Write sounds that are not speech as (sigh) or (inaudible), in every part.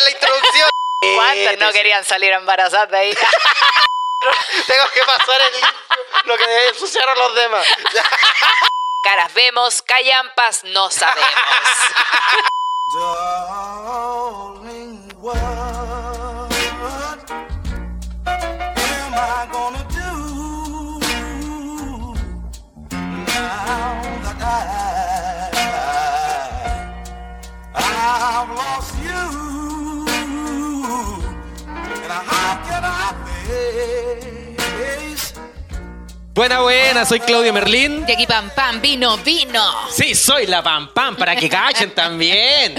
en la introducción. (laughs) ¿Cuántas no querían salir embarazadas de ahí? (laughs) Tengo que pasar el lo que ensuciaron los demás. (laughs) Caras vemos, callampas no sabemos. Darling, what am I gonna do now that I, I've lost you? Buena, buena, soy Claudio Merlín. Y aquí pam pam, vino, vino. Sí, soy la pam pam, para que cachen también.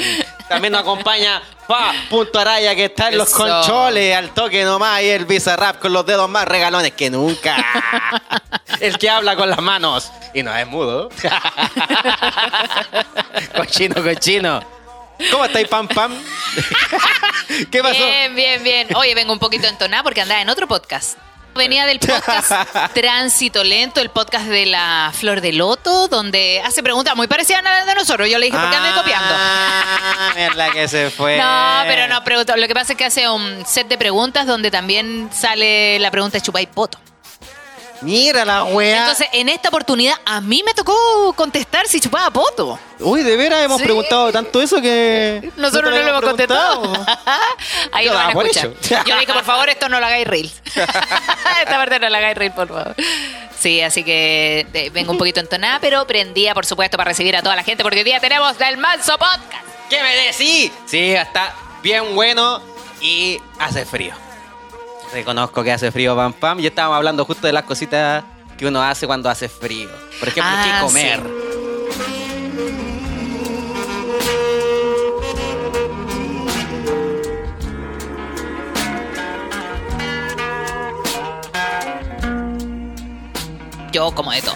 También nos acompaña Pa Punto Araya, que está en los Eso. controles, al toque nomás, y el Bizarrap con los dedos más regalones que nunca. El que habla con las manos y no es mudo. (laughs) Cochino, cochino. ¿Cómo estáis, pam pam? (laughs) ¿Qué pasó? Bien, bien, bien. Oye, vengo un poquito entonada porque andaba en otro podcast. Venía del podcast (laughs) Tránsito Lento, el podcast de la Flor de Loto, donde hace preguntas muy parecidas a las de nosotros. Yo le dije, ¿por qué andan copiando? Ah, mierda que se fue. No, pero no pregunto. Lo que pasa es que hace un set de preguntas donde también sale la pregunta de chupay poto. Mira la wea. Entonces, en esta oportunidad, a mí me tocó contestar si chupaba poto. Uy, de veras hemos Sí. preguntado tanto eso que. Nosotros no lo hemos contestado. Ahí Yo lo (laughs) van a escuchar. hecho. Yo le dije, por favor, esto no lo hagáis reels. (laughs) Esta parte no la hagáis reels, por favor. Sí, así que eh, vengo un poquito entonada, pero prendía, por supuesto, para recibir a toda la gente, porque hoy día tenemos del Manso Podcast. ¿Qué me decís? Sí, está bien bueno y hace frío. Reconozco que hace frío, pam pam. Y estábamos hablando justo de las cositas que uno hace cuando hace frío. Por ejemplo, Ah, ¿qué comer? Yo como de todo.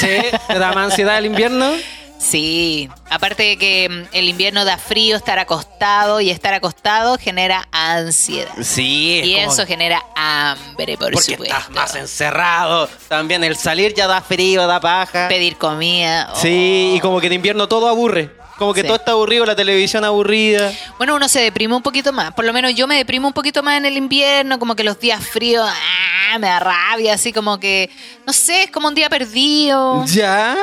Sí, ¿te da más ansiedad el invierno? (laughs) Sí, aparte de que mm, el invierno da frío, estar acostado y estar acostado genera ansiedad. Sí. es Y como- eso genera hambre, por Porque supuesto. estás más encerrado. También el salir ya da frío, da paja. Pedir comida. Sí, oh. y como que en invierno todo aburre. Como que Sí. todo está aburrido, la televisión aburrida. Bueno, uno se deprime un poquito más. Por lo menos yo me deprimo un poquito más en el invierno, como que los días fríos, ah, me da rabia, así como que, no sé, es como un día perdido. ¿Ya?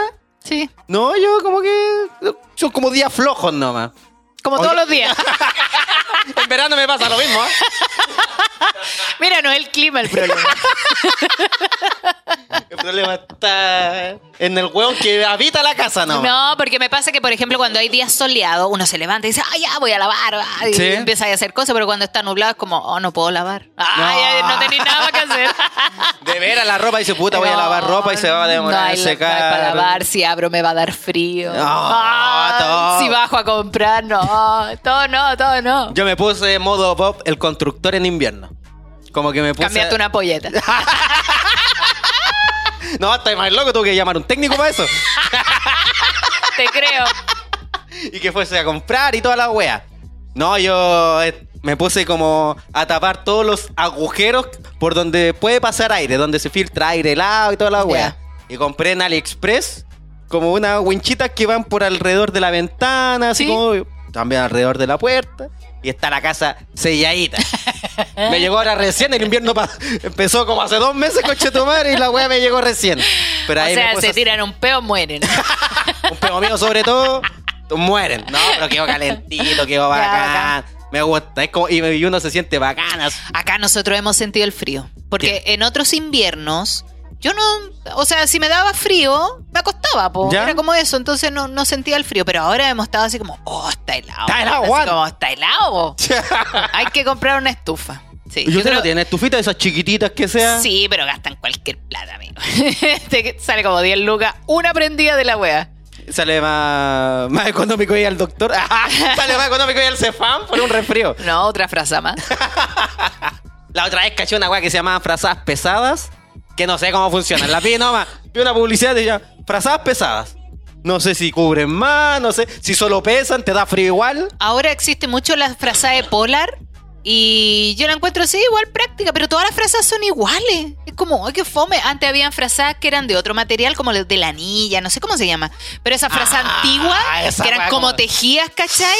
Sí, No, yo como que. Son como días flojos nomás. como Oye. todos los días. (laughs) En verano me pasa lo mismo, ¿eh? Mira, no es el clima el (laughs) problema. El problema está en el hueón que habita la casa, ¿no? No, porque me pasa que, por ejemplo, cuando hay días soleados, uno se levanta y dice, ay, ya voy a lavar, ah", y Sí. empieza a hacer cosas, pero cuando está nublado es como, oh, no puedo lavar. Ay, No. no tenéis nada que hacer. (laughs) De veras la ropa dice, puta, voy a lavar ropa y se va a demorar no hay, en no hay secar. para lavar, si abro me va a dar frío. No, Ah, todo. Si bajo a comprar, no. Todo no, todo no. Yo me puse modo pop el constructor en invierno. Como que me puse. Cambiaste una polleta. (laughs) No, estoy más loco, tuve que llamar a un técnico para eso. (laughs) Te creo. y que fuese a comprar y toda la wea. No, yo eh, me puse como a tapar todos los agujeros por donde puede pasar aire, donde se filtra aire helado y toda la wea. Y compré en AliExpress como unas winchitas que van por alrededor de la ventana, así Sí. como también alrededor de la puerta. Y está la casa selladita. (laughs) me llegó ahora recién, el invierno empezó como hace dos meses, coche tu madre, y la wea me llegó recién. Pero O ahí me sea, se tiran un peo, mueren. (laughs) un pego mío sobre todo, mueren. No, pero quedó calentito, quedó bacán. Me gusta, es como, y, y uno se siente bacanas. Acá nosotros hemos sentido el frío. Porque en otros inviernos, yo no. O sea, si me daba frío, me acostaba, po. ¿Ya? Era como eso, entonces no, no sentía el frío. Pero ahora hemos estado así como, oh, está helado. Está helado, Así como, está helado. (laughs) Hay que comprar una estufa. Sí, ¿Y yo usted creo- no tiene estufita de esas chiquititas que sea? Sí, pero gastan cualquier plata, amigo. (laughs) Te sale como 10 lucas, una prendida de la wea. Sale más, más económico ir al doctor. (laughs) Sale más económico ir al Cefam por un resfrío. No, otra frase más. La otra vez caché una weá que se llama frazadas pesadas, que no sé cómo funcionan. La vi nomás, vi una publicidad y decía, frazadas pesadas. No sé si cubren más, no sé si solo pesan, te da frío igual. Ahora existe mucho la frase de polar, Y yo la encuentro así, igual práctica, pero todas las frazas son iguales. Es como, ay, qué fome. Antes habían frazas que eran de otro material, como de la anilla, no sé cómo se llama. Pero esas frazas Ah, antiguas, esa que eran como como- tejidas, ¿cachai?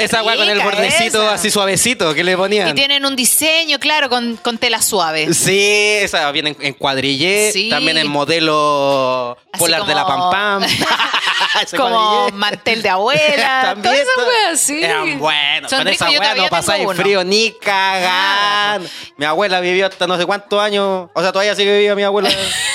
Esa weá con el rica bordecito esa. así suavecito que le ponían. Y tienen un diseño, claro, con, con tela suave. Sí, esa viene en, cuadrillé, Sí. también en modelo Así polar de la Pam Pam. (laughs) (laughs) Como cuadrillé. mantel de abuela. (laughs) También todas esas weas, sí. Eran buenos. Son Con ricos, esa todavía no pasáis frío ni cagan. Mi abuela vivió hasta no sé cuántos años. O sea, todavía sigue viva mi abuela.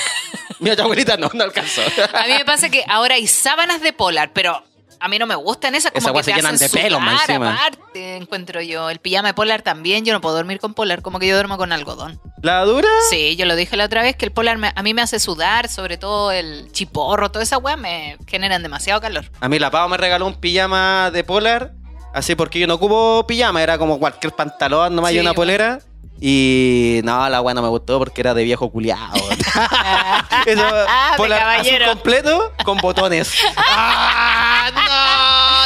(laughs) mi otra abuelita no, no alcanzó. A mí me pasa que ahora hay sábanas de polar, pero a mí no me gustan esas como Esas que weas te se llenan hacen de pelo, más sudar, encima. aparte, encuentro yo. El pijama de polar también, yo no puedo dormir con polar, como que yo duermo con algodón. ¿La dura? Sí, yo lo dije la otra vez que el polar me- a mí me hace sudar, sobre todo el chiporro, toda esa weá me generan demasiado calor. A mí la Pau me regaló un pijama de polar. Así porque yo no ocupo pijama, era como cualquier pantalón nomás y Sí, una bueno. polera. Y no, la weá no me gustó porque era de viejo culiado. (laughs) Eso, Ah, caballero. completo con botones. (laughs) ¡Ah,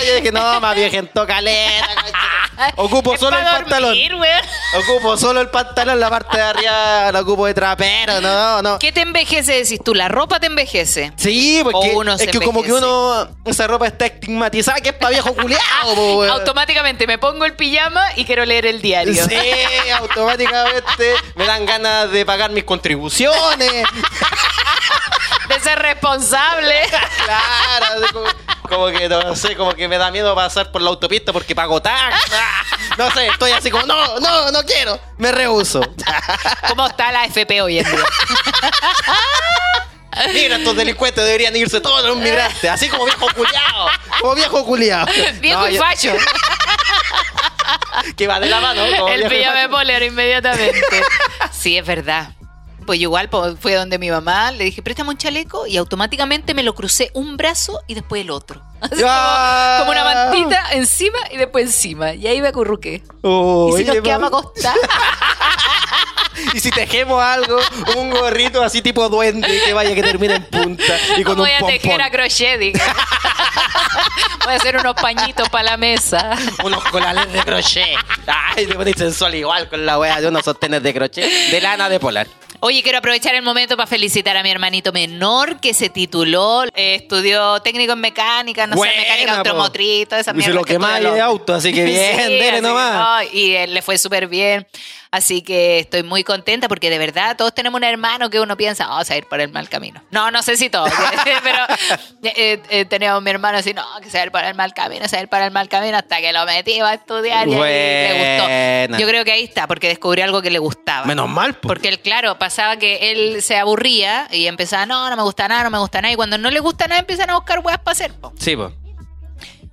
no! (laughs) Yo dije, no, más viejento caleta. (laughs) Ocupo Es solo el pantalón. dormir, weón. (laughs) Ocupo solo el pantalón, la parte de arriba la ocupo de trapero, no, no. ¿Qué te envejece, decís tú? ¿La ropa te envejece? Sí, porque O uno es se que como que uno, esa ropa está estigmatizada que es para viejo culiado. (laughs) Automáticamente me pongo el pijama y quiero leer el diario. Sí, automáticamente me dan ganas de pagar mis contribuciones. Ser responsable. (laughs) Claro, así como, como que no sé, como que me da miedo pasar por la autopista porque pago tax. Ah, No sé, estoy así como, no, no, no quiero, me rehuso. (laughs) ¿Cómo está la FP hoy en día? (laughs) Mira, estos delincuentes deberían irse todos los migrantes, así como viejo culiado, como viejo culiado. Viejo No, y facho. Que va de la mano. como El viejo y pijama de facho. poler inmediatamente. Sí, es verdad. Pues igual fui a donde mi mamá, le dije, préstame un chaleco y automáticamente me lo crucé un brazo y después el otro. (laughs) Así Ya. como, como una mantita encima y después encima. Y ahí me acurruqué. Oh, y si oye, nos quedamos acostados. (laughs) Y si tejemos algo, un gorrito así tipo duende que vaya que termine en punta y con voy un a tejer a crochet, diga. (laughs) Voy a hacer unos pañitos para la mesa. Unos colales de crochet. Ay, te pones sensual igual con la wea de unos sostenes de crochet de lana de polar. Oye, quiero aprovechar el momento para felicitar a mi hermanito menor que se tituló, eh, estudió técnico en mecánica, no Buena, sé, mecánica po. automotriz, toda esa mierda. lo que más estudia hay el de auto, así que (laughs) bien, dele así que nomás. no, y él le fue súper bien. Así que estoy muy contenta porque de verdad todos tenemos un hermano que uno piensa, vamos a ir por el mal camino. No, no sé si todos, (laughs) pero eh, eh, teníamos mi hermano así, no, que se va a ir por el mal camino, se va a ir por el mal camino hasta que lo metí a estudiar y ahí le gustó. Yo creo que ahí está, porque descubrió algo que le gustaba. Menos mal, po. Porque él, claro, pasaba que él se aburría y empezaba, no, no me gusta nada, no me gusta nada. Y cuando no le gusta nada, empiezan a buscar weas para hacer. po. Sí, po.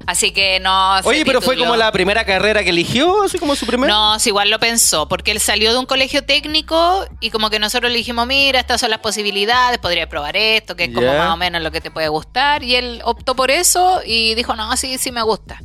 Así que no. Oye, pero fue como la primera carrera que eligió, así como su primera. No, sí, igual lo pensó, porque él salió de un colegio técnico y como que nosotros le dijimos, mira, estas son las posibilidades, podría probar esto, que es como más o menos lo que te puede gustar. Y él optó por eso y dijo, no, sí, sí me gusta.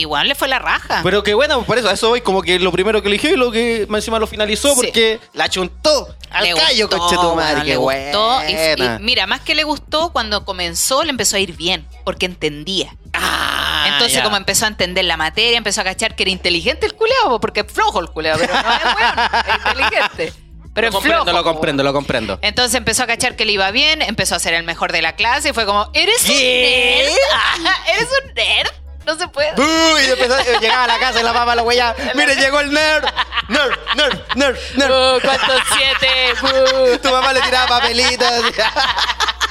Igual le fue la raja. Pero que bueno, por eso, a eso voy como que lo primero que eligió y lo que más encima lo finalizó Sí. porque la chuntó al Le callo, gustó, coche tu madre. bueno, qué le gustó. Y- y, mira, más que le gustó, cuando comenzó le empezó a ir bien, porque entendía. Ah, Entonces, ya. como empezó a entender la materia, empezó a cachar que era inteligente el culeado, porque es flojo el culeado, pero no es weón, es inteligente. Pero lo es flojo. comprendo, lo comprendo, lo comprendo. Entonces empezó a cachar que le iba bien, empezó a ser el mejor de la clase y fue como, ¿eres ¿Qué? un nerd? (laughs) ¿Eres un nerd? No se puede. Uy, y empezó, llegaba a la casa y la mamá lo huella. (laughs) Mire, llegó el nerd. Nerd, nerd, nerd, nerd. Uh, ¿Cuántos siete? Uh. (laughs) Tu mamá le tiraba papelitos.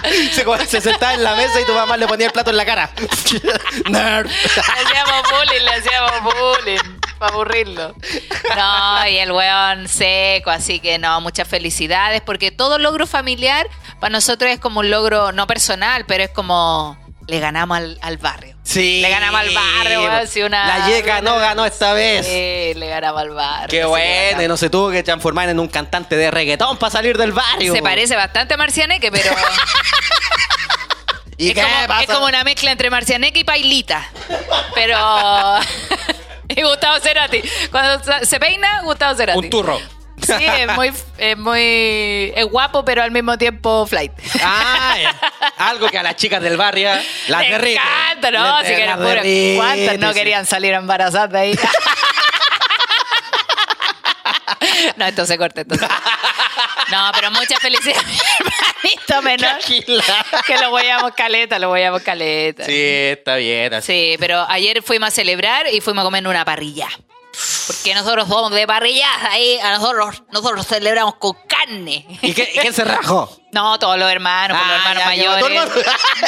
(laughs) Se sentaba en la mesa y tu mamá le ponía el plato en la cara. Nerd. Le hacíamos bullying, le hacíamos bullying. Para aburrirlo. No, y el weón seco, así que no, muchas felicidades, porque todo logro familiar para nosotros es como un logro no personal, pero es como le ganamos al, al barrio. Sí. Le ganamos al barrio, weón. Si una, La Yeca no ganó esta vez. Sí, le ganamos al barrio. Qué bueno, y no se tuvo que transformar en un cantante de reggaetón para salir del barrio. Se parece bastante a Marcianeque, pero (laughs) ¿Y es, qué como, pasa? es como una mezcla entre Marcianeque y Pailita. Pero. (laughs) (laughs) y Gustavo Cerati. Cuando se peina, Gustavo Cerati. Un turro. Sí, es muy, es muy. Es guapo, pero al mismo tiempo flight. Ah, algo que a las chicas del barrio las Me derrite. encanta, ¿no? Les- Si que puras- derrite, ¿Cuántas no sí. querían salir embarazadas de ahí? (laughs) No, esto se corta, entonces. No, pero mucha felicidad a (laughs) hermanito menor. Tranquila. Que lo voyamos caleta, lo voyamos caleta. Sí, está bien. así. Sí, pero ayer fuimos a celebrar y fuimos a comer en una parrilla. Porque nosotros somos de parrillas, ahí a nosotros, nosotros celebramos con carne. ¿Y qué, y quién se rajó? No, todos los hermanos, pues, los Ah, hermanos ya, mayores. hermano-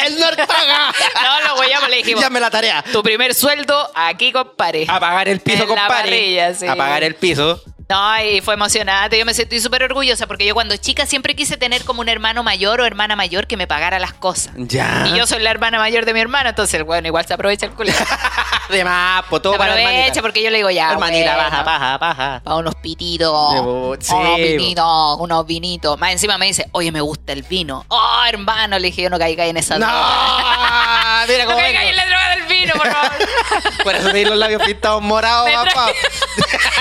(laughs) El Norpaga. No, lo voyamos, le dijimos. Llame la tarea. Tu primer sueldo aquí, compadre. A pagar el piso, En la compadre. parrilla, sí. A pagar el piso. No, y fue emocionante. Yo me sentí súper orgullosa porque yo cuando chica siempre quise tener como un hermano mayor o hermana mayor que me pagara las cosas. Ya. Y yo soy la hermana mayor de mi hermano, entonces, bueno, igual se aprovecha el culo. (laughs) De más, pues todo Se para aprovecha hermanita. porque yo le digo ya. Hermanita, bueno, baja, baja, baja. Pa' unos pititos. Sí, unos vinitos, unos vinitos. Más encima me dice, oye, me gusta el vino. Oh, hermano, le dije, yo no caiga en esa droga. No, mira (laughs) No cómo caiga vengo. en la droga del vino, por favor. Por eso te di los labios pintados morados, papá.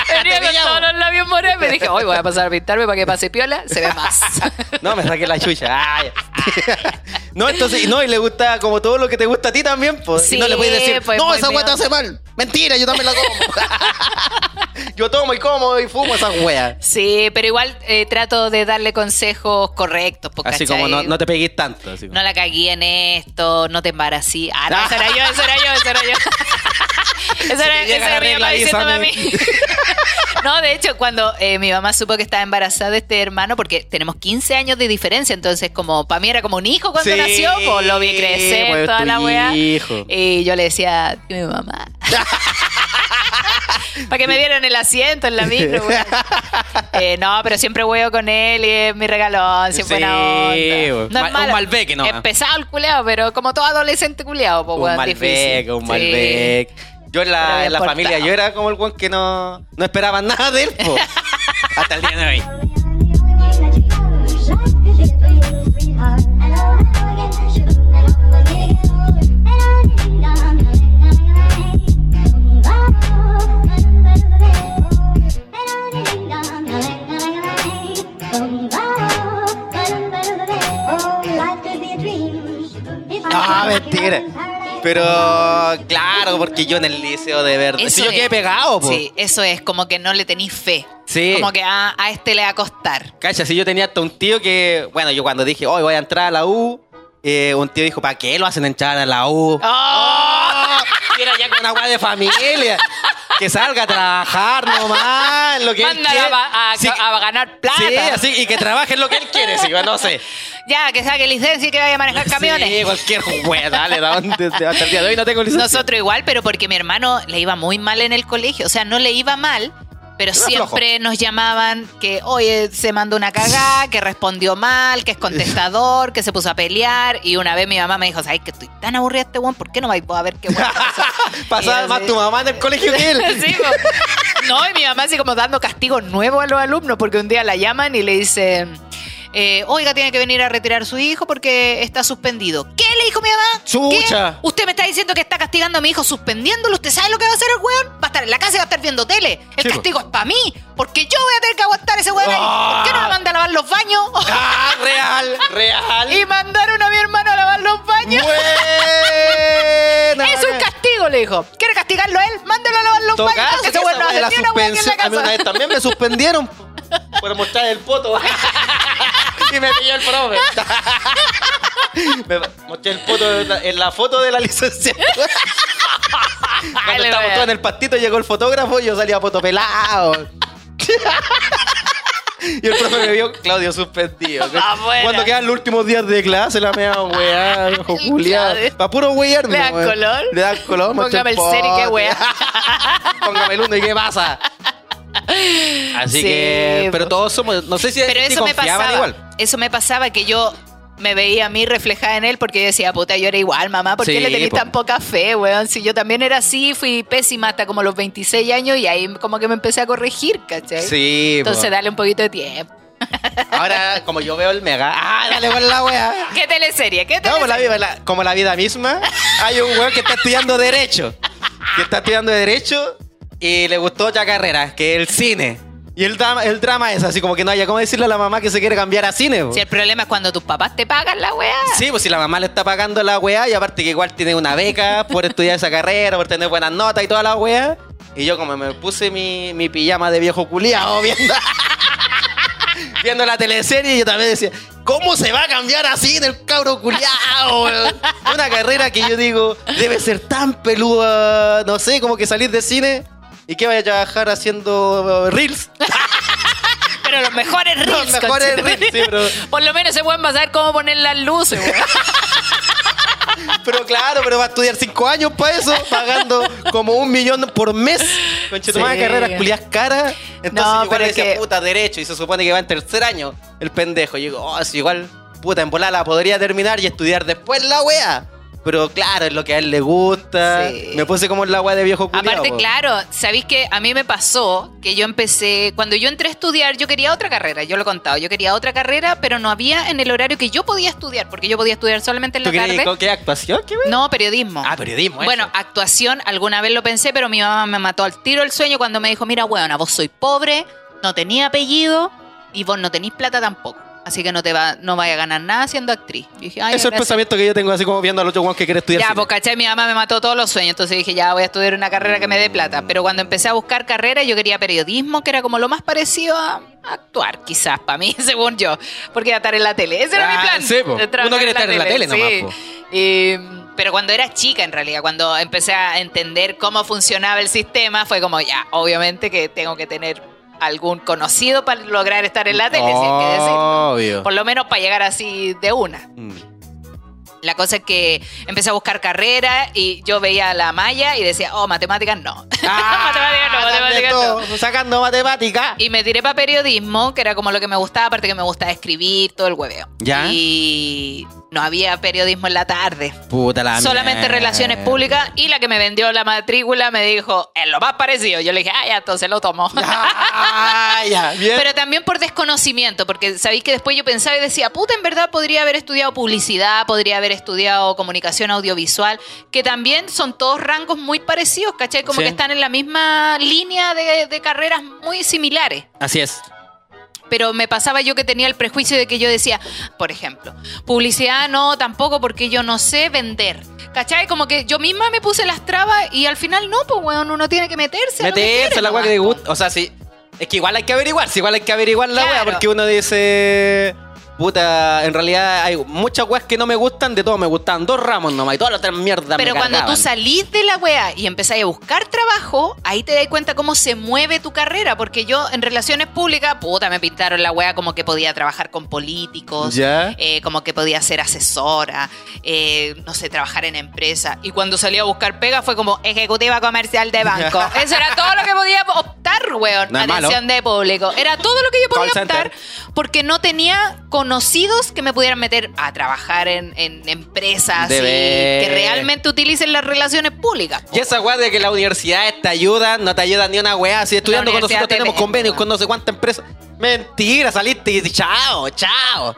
(laughs) Venía con todos los labios morados. Me dije, hoy voy a pasar a pintarme para que pase piola. Se ve más. (laughs) No, me saqué la chucha. Ya. (laughs) no, entonces, no, y le gusta como todo lo que te gusta a ti también, pues. Sí, no le puedes decir, pues, no, muy esa weá te hace mal. Mentira, yo también la como. (laughs) yo tomo y como y fumo esas weas. Sí, pero igual eh, trato de darle consejos correctos. po, Así ¿cachai? como no, no te pegues tanto. Así como. No la cagué en esto, no te embarasí. Ah, no, eso era yo, eso era yo, eso era yo. (laughs) (laughs) Eso era, eso era mi mamá diciéndome a mí. No, de hecho, cuando eh, mi mamá supo que estaba embarazada de este hermano, porque tenemos 15 años de diferencia, entonces como para mí era como un hijo cuando Sí, nació, pues lo vi crecer, pues, toda la weá. hijo. Y yo le decía, mi mamá. (laughs) Para que me dieran el asiento en la (laughs) micro. Eh, no, pero siempre huevo con él y es mi regalón, siempre Sí, buena onda. No es malo. un Malbec, ¿no? Es pesado el culeado, pero como todo adolescente culeado, pues un weón, Malbec, difícil. un Sí. Yo en la, en la familia, yo era como el weón que no, no esperaba nada de él, po. (laughs) Hasta el día de hoy. Ah, mentira. Pero claro, porque yo en el liceo de verdad. Eso Si yo quedé pegado, po. Sí, eso es, como que no le tenéis fe. Sí. Como que ah, a este le va a costar. Cacha, si yo tenía hasta un tío que, bueno, yo cuando dije, hoy voy a entrar a la U, eh, un tío dijo, ¿para qué lo hacen entrar a la U? ¡Oh! Mira, ya con weá de familia. Que salga a trabajar nomás, lo que él quiere. a, a- Sí, a ganar plata. Sí, así, y que trabaje en lo que él quiere, sí, no sé. Ya, que saque licencia y que vaya a manejar camiones. Sí, cualquier weá, dale, da- desde- hasta el día de hoy no tengo licencia. Nosotros igual, pero porque mi hermano le iba muy mal en el colegio. O sea, no le iba mal, pero siempre nos llamaban que, oye, se mandó una cagada, que respondió mal, que es contestador, que se puso a pelear. Y una vez mi mamá me dijo, ¿sabes que estoy tan aburrida este weón? ¿Por qué no vais a ver qué weón pasó?" (laughs) Pasaba más tu mamá en el colegio que él. (laughs) Sí. No, y mi mamá así como dando castigo nuevo a los alumnos, porque un día la llaman y le dicen, eh, oiga, tiene que venir a retirar a su hijo porque está suspendido. ¿Qué le dijo mi mamá? Chucha. ¿Qué? Usted me está diciendo que está castigando a mi hijo suspendiéndolo. ¿Usted sabe lo que va a hacer el weón? Va a estar en la casa y va a estar viendo tele. El castigo es para mí, porque yo voy a tener que aguantar a ese weón ahí. ¿Por qué no me manda a lavar los baños? (laughs) Ah, real, real. y mandaron a mi hermano a lavar los baños. Buena. (laughs) Es un castigo, le dijo. ¿Quiere castigarlo a él? Mándelo a lavar los baños. Ese weón no la ni una en la suspensión. A mí una casa. vez también me suspendieron por mostrar el poto. (laughs) y me pilló el profe. (laughs) me mostré el poto en la, en la foto de la licenciatura. (laughs) Cuando estábamos todos en el pastito llegó el fotógrafo y yo salía poto pelado. Y el profe me vio, Claudio, suspendido. Ah. Cuando quedan los últimos días de clase, la mea weá, culiado. Claudio. Para puro wearme. ¿Le dan color? Le dan color. Póngame el cero y qué weá. Póngame el uno y qué pasa. Así Sí, que, pero po. todos somos, no sé si Pero eso me pasaba. igual. Eso me pasaba que yo me veía a mí reflejada en él porque yo decía, puta, yo era igual, mamá. ¿Por qué Sí, le tenés po. tan poca fe, weón? Si yo también era así, fui pésima hasta como los 26 años y ahí como que me empecé a corregir, ¿cachai? Sí, po. Entonces dale un poquito de tiempo. (laughs) ahora como yo veo el mega, ah, dale con la wea. ¿Qué teleserie? ¿Qué No, como la, teleserie? vida, la- como la vida misma, hay un weón que está estudiando Derecho. Que está estudiando Derecho y le gustó otra carrera, que es el cine. Y el drama, el drama es así como que no haya cómo decirle a la mamá que se quiere cambiar a cine. po. Si el problema es cuando tus papás te pagan la weá. Sí, pues si la mamá le está pagando la weá y aparte que igual tiene una beca por estudiar esa carrera, por tener buenas notas y toda la weá. Y yo como me puse mi, mi pijama de viejo culiao viendo, (laughs) viendo la teleserie y yo también decía, ¿cómo se va a cambiar así del cabro culiao? Una carrera que yo digo, debe ser tan peluda, no sé, como que salir de cine y que vaya a trabajar haciendo uh, reels. (laughs) Pero los mejores reels. Los mejores reels, sí, pero- (laughs) Por lo menos se pueden pasar cómo poner las luces, weón. (laughs) Pero claro, pero va a estudiar cinco años para eso, pagando como un millón por mes. Conchetumare, Sí. carreras culias caras. Entonces No, igual pero es decía, que- puta, derecho. Y se supone que va en tercer año el pendejo. Y digo, oh, si igual, puta, en volada la podría terminar y estudiar después la wea. Pero claro, es lo que a él le gusta. Sí. Me puse como en la wea de viejo culiao. Aparte, po. claro, sabéis que a mí me pasó que yo empecé, cuando yo entré a estudiar, yo quería otra carrera, yo lo he contado, yo quería otra carrera, pero no había en el horario que yo podía estudiar, porque yo podía estudiar solamente en ¿Tú la querías tarde. qué actuación? No, periodismo. Ah, periodismo, Bueno, eso. actuación, alguna vez lo pensé, pero mi mamá me mató al tiro el sueño cuando me dijo, mira, weona, vos soy pobre, no tenía apellido y vos no tenís plata tampoco. Así que no te va, no vaya a ganar nada siendo actriz. Y dije, Ay, Eso es el gracias. pensamiento que yo tengo así como viendo al otro weón que quiere estudiar. Ya, cine. pues cachai, mi mamá me mató todos los sueños, entonces dije, ya voy a estudiar una carrera que me dé plata. Pero cuando empecé a buscar carrera, yo quería periodismo, que era como lo más parecido a actuar, quizás, para mí, (laughs) según yo. Porque iba a estar en la tele. Ese era Ah, mi plan. sí, po. Uno quiere estar en la tele nomás, po. Y, pero cuando era chica, en realidad, cuando empecé a entender cómo funcionaba el sistema, fue como, ya, obviamente que tengo que tener algún conocido para lograr estar en la tele, si hay que. Obvio. Por lo menos para llegar así de una. Mm. La cosa es que empecé a buscar carrera y yo veía a la malla y decía, oh, matemáticas no. (laughs) matemáticas no, matemáticas no. Sacando matemática. Y me tiré para periodismo, que era como lo que me gustaba, aparte que me gustaba escribir, todo el hueveo. ¿Ya? Y no había periodismo en la tarde. Puta la Solamente mierda. relaciones públicas y la que me vendió la matrícula me dijo, es lo más parecido. Yo le dije, ah, ya, entonces lo. Ah, ya, (laughs) bien. Pero también por desconocimiento, porque sabéis que después yo pensaba y decía, puta, en verdad podría haber estudiado publicidad, podría haber estudiado comunicación audiovisual, que también son todos rangos muy parecidos, ¿cachai? Como Sí. que están en la misma línea de, de carreras muy similares. Así es. Pero me pasaba yo que tenía el prejuicio de que yo decía, por ejemplo, publicidad no, tampoco porque yo no sé vender. ¿Cachai? Como que yo misma me puse las trabas y al final no, pues weón, uno tiene que meterse. a Meterse quiere la weá que po. gusta. O sea, sí. Es que igual hay que averiguar. Si igual hay que averiguar la weá. Claro. Porque uno dice. Puta, en realidad hay muchas weas que no me gustan. De todo me gustan dos ramos nomás. Y todas las otras mierdas Pero me cuando tú salís de la wea y empezás a buscar trabajo, ahí te das cuenta cómo se mueve tu carrera. Porque yo en relaciones públicas, puta, me pintaron la wea como que podía trabajar con políticos, Ya. eh, como que podía ser asesora, eh, no sé, trabajar en empresa. Y cuando salí a buscar pega fue como ejecutiva comercial de banco. (laughs) Eso era todo lo que podía optar, weón. No malo. Atención de público. Era todo lo que yo podía Call center. optar porque no tenía conocidos que me pudieran meter a trabajar en, en empresas y que realmente utilicen las relaciones públicas. po. Y esa weá de que las universidades te ayudan, no te ayudan ni una weá. Si estudiando con universidad nosotros te tenemos convenios con no sé cuántas empresas. Mentira, saliste y chao, chao.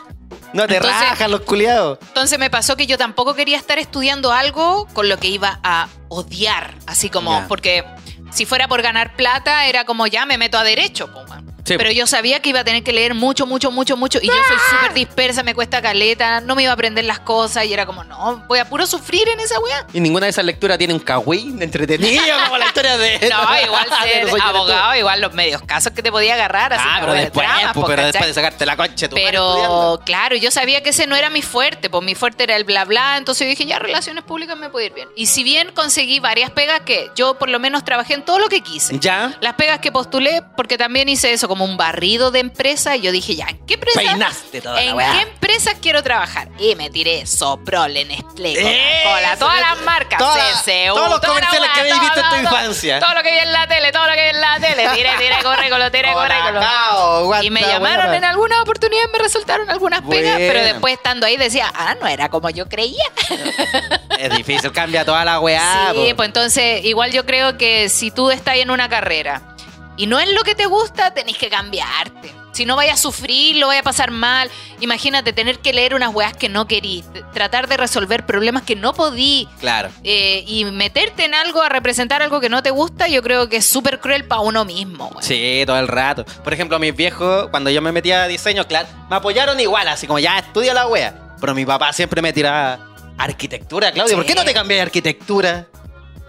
No te Entonces- rajan los culiados. Entonces me pasó que yo tampoco quería estar estudiando algo con lo que iba a odiar. Así como, porque si fuera por ganar plata, era como ya me meto a derecho, po, man. Sí. Pero yo sabía que iba a tener que leer mucho, mucho, mucho, mucho. Y yo soy súper dispersa, me cuesta caleta, no me iba a aprender las cosas. Y era como, no, voy a puro sufrir en esa weá. Y ninguna de esas lecturas tiene un cagüín entretenido (laughs) como la historia de. No, igual (laughs) de ser no abogado, igual los medios casos que te podía agarrar. Así Ah, pero de después, pues, po, pero después de sacarte la concha tu Pero claro, yo sabía que ese no era mi fuerte, pues mi fuerte era el bla bla, entonces yo dije, ya relaciones públicas me puede ir bien. Y si bien conseguí varias pegas que yo por lo menos trabajé en todo lo que quise. Ya. Las pegas que postulé, porque también hice eso, como un barrido de empresa, y yo dije, ya, ¿en qué empresa? Peinaste toda la ¿En weá. qué empresas quiero trabajar? Y me tiré Soprole, Nestlé, Coca-Cola, todas las marcas, toda- CSU, todos los la comerciales que habéis visto en tu infancia. Todo lo que vi en la tele, todo lo que vi en la tele, tiré, tiré, (laughs) currículo, tiré, currículo. Y me llamaron en algunas oportunidades, me resultaron algunas pegas, pero después estando ahí decía, ah, no era como yo creía. (laughs) Es difícil, cambia toda la weá. sí, pues entonces igual yo creo que si tú estás en una carrera y no es lo que te gusta, tenés que cambiarte. Si no vayas a sufrir, lo vayas a pasar mal. Imagínate tener que leer unas weas que no querís, tratar de resolver problemas que no podí. Claro. eh, y meterte en algo a representar algo que no te gusta, yo creo que es súper cruel para uno mismo. weón. Sí, todo el rato. Por ejemplo, mis viejos, cuando yo me metía a diseño, claro, me apoyaron igual, así como ya estudia la wea. Pero mi papá siempre me tiraba arquitectura, Claudio. ¿Por qué no te cambias de arquitectura?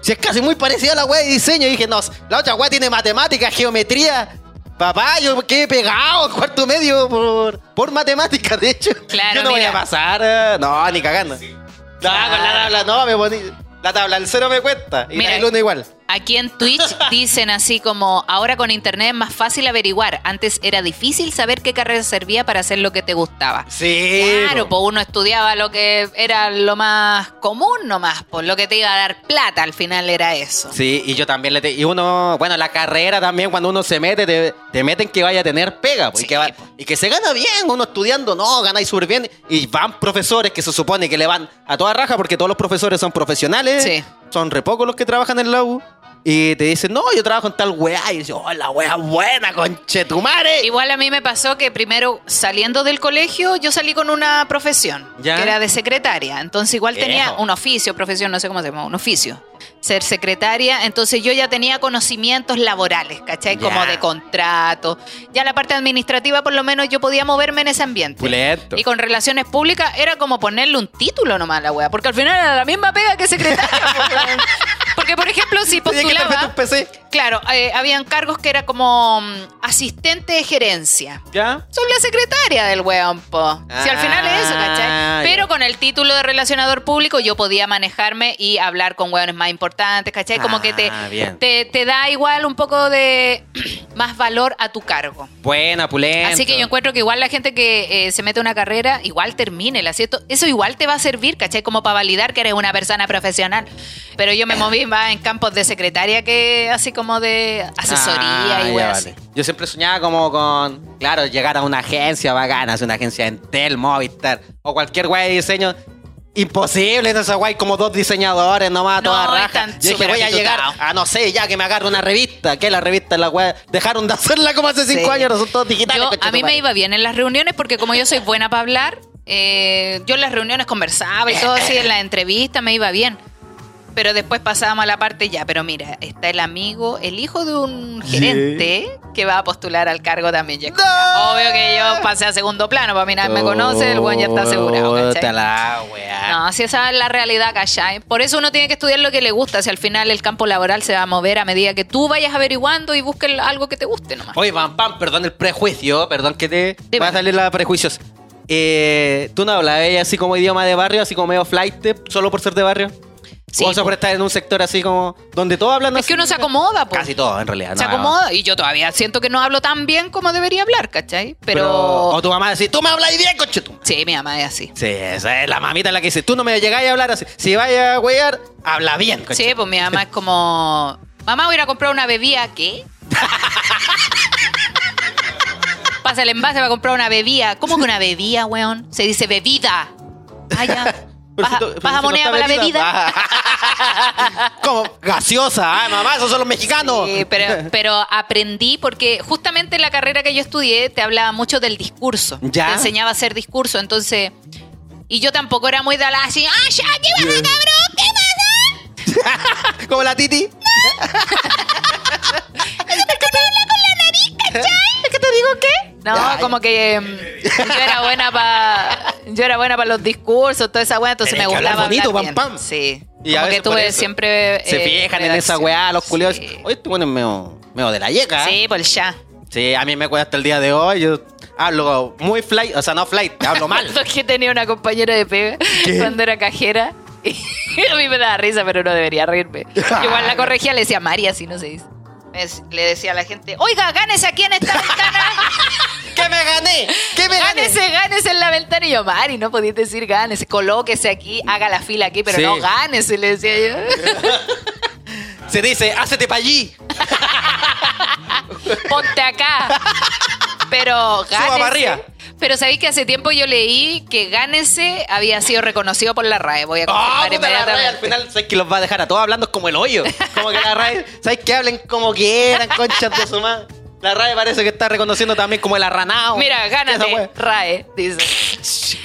Si es casi muy parecida a la wea de diseño. Y dije, no, la otra wea tiene matemáticas, geometría. Papá, yo quedé pegado en cuarto medio por, por matemáticas, de hecho. Claro, yo no voy mira. a pasar. eh, No, ni cagando. No, con la tabla, no, me poní. La tabla, el cero me cuesta. Y Mira. el uno igual. Aquí en Twitch dicen así como, ahora con internet es más fácil averiguar. Antes era difícil saber qué carrera servía para hacer lo que te gustaba. Sí. Claro, pues uno estudiaba lo que era lo más común nomás, pues lo que te iba a dar plata al final era eso. Sí, y yo también le te- Y uno, bueno, la carrera también, cuando uno se mete, te, te meten que vaya a tener pega. po, y, que va- po. y que se gana bien, uno estudiando, no, ganáis súper bien. Y van profesores que se supone que le van a toda raja porque todos los profesores son profesionales. Sí. Son re pocos los que trabajan en la U. Y te dicen, no, yo trabajo en tal weá. Y dices, oh, la weá buena, conchetumare. Igual a mí me pasó que primero saliendo del colegio yo salí con una profesión, Ya. que era de secretaria. Entonces igual tenía un oficio, profesión, no sé cómo se llama, un oficio. Ser secretaria, entonces yo ya tenía conocimientos laborales, ¿cachai? Ya. Como de contrato. Ya la parte administrativa por lo menos yo podía moverme en ese ambiente. Pulento. Y con relaciones públicas era como ponerle un título nomás a la wea, porque al final era la misma pega que secretaria. (laughs) porque por ejemplo si (laughs) postulaba... Claro, eh, habían cargos que era como mm, asistente de gerencia. ¿Ya? Soy la secretaria del weón, po. si al final es eso, Ah, ¿cachai? Pero ya. con el título de relacionador público yo podía manejarme y hablar con weones más importantes, ¿cachai? Como que te, Ah, te, te da igual un poco de (clears throat) más valor a tu cargo. Buena, pulento. Así que yo encuentro que igual la gente que eh, se mete a una carrera, igual termine, ¿la cierto? Eso igual te va a servir, ¿cachai? Como para validar que eres una persona profesional. Pero yo me moví más en campos de secretaria que así como de asesoría Ah, y ya weas así. vale. Yo siempre soñaba como con, claro, llegar a una agencia bacana, una agencia Entel, Movistar, o cualquier guay de diseño. Imposible en esa guay, como dos diseñadores nomás, No, toda raja. Yo dije, voy a llegar a, no sé, ya que me agarre una revista. que la revista? La guay, dejaron de hacerla como hace cinco Sí. años, todos digitales. Yo- a mí me iba bien en las reuniones porque como yo soy buena para hablar, eh, yo en las reuniones conversaba y todo así, en la entrevista me iba bien. Pero después pasábamos a la parte ya, pero mira, está el amigo, el hijo de un gerente que va a postular al cargo también. Obvio que yo pasé a segundo plano, para mí nadie me conoce, el buen ya está asegurado. No, si esa es la realidad, ¿cachai? Por eso uno tiene que estudiar lo que le gusta, si al final el campo laboral se va a mover a medida que tú vayas averiguando y busques algo que te guste nomás. Oye, pam, pam, perdón el prejuicio, perdón que te Dime. va a salir la prejuicios. Eh, ¿Tú no hablabas así como idioma de barrio, así como medio flight, solo por ser de barrio? Sí, o sea, po. por estar en un sector así como donde todos hablan Es así? que uno se acomoda, pues. Casi todo, en realidad. Se no, acomoda y yo todavía siento que no hablo tan bien como debería hablar, ¿cachai? Pero... O tu mamá decir, tú me hablas bien, coche tú. Sí, mi mamá es así. Sí, esa es la mamita la que dice, tú no me llegáis a hablar así. Si vayas a huear, habla bien, coche. Sí, pues mi mamá es (laughs) como... Mamá, voy a ir a comprar una bebida, ¿qué? (laughs) Pasa el envase va a comprar una bebida. ¿Cómo que una bebida, weón? Se dice bebida. Ah, ya. Pero ¿Baja, si tú- pero baja si no moneda está para la bebida. (laughs) como gaseosa, ay mamá, esos son los mexicanos. Sí, pero, (laughs) pero aprendí porque justamente la carrera que yo estudié te hablaba mucho del discurso. Ya. Te enseñaba a hacer discurso, entonces... Y yo tampoco era muy de la así, ¡ah, ya! ¿Qué pasa, cabrón? ¿Qué pasa? (laughs) como la Titi. ¿Es que te digo qué? No, como que mm, yo era buena para yo era buena para los discursos, toda esa weá, entonces Tenés me gustaba bonito, hablar pam, bien. pam. Sí. Y como que veces por tuve siempre Se eh, fijan en esa weá, los culiados. Sí. Oye, este bueno es medio, medio de la yeca. Sí, pues ya. Sí, a mí me cuesta hasta el día de hoy. Yo hablo muy flight, o sea, no flight, hablo mal. (laughs) que tenía una compañera de pega cuando era cajera (laughs) y a mí me daba risa, pero no debería reírme. (laughs) Igual la corregía, le decía María, así no se dice. Le decía a la gente, oiga, gánese aquí en esta ventana. ¿Qué me gané? ¿Qué me gané? Gánese, gánese en la ventana. Y yo, Mari, no podías decir gánese, colóquese aquí, haga la fila aquí, pero Sí. no gánese, le decía yo. Se dice, hácete para allí. (laughs) Ponte acá. Pero Suba para arriba. gánese. Pero sabéis que hace tiempo yo leí que gánese había sido reconocido por la RAE. Voy a Ah, confirmar puta, la RAE al final, ¿sabes que los va a dejar a todos hablando como el hoyo? Como que la RAE, ¿sabes que hablen como quieran, conchas de su madre? La RAE parece que está reconociendo también como el arranado. Mira, gánate. RAE, dice.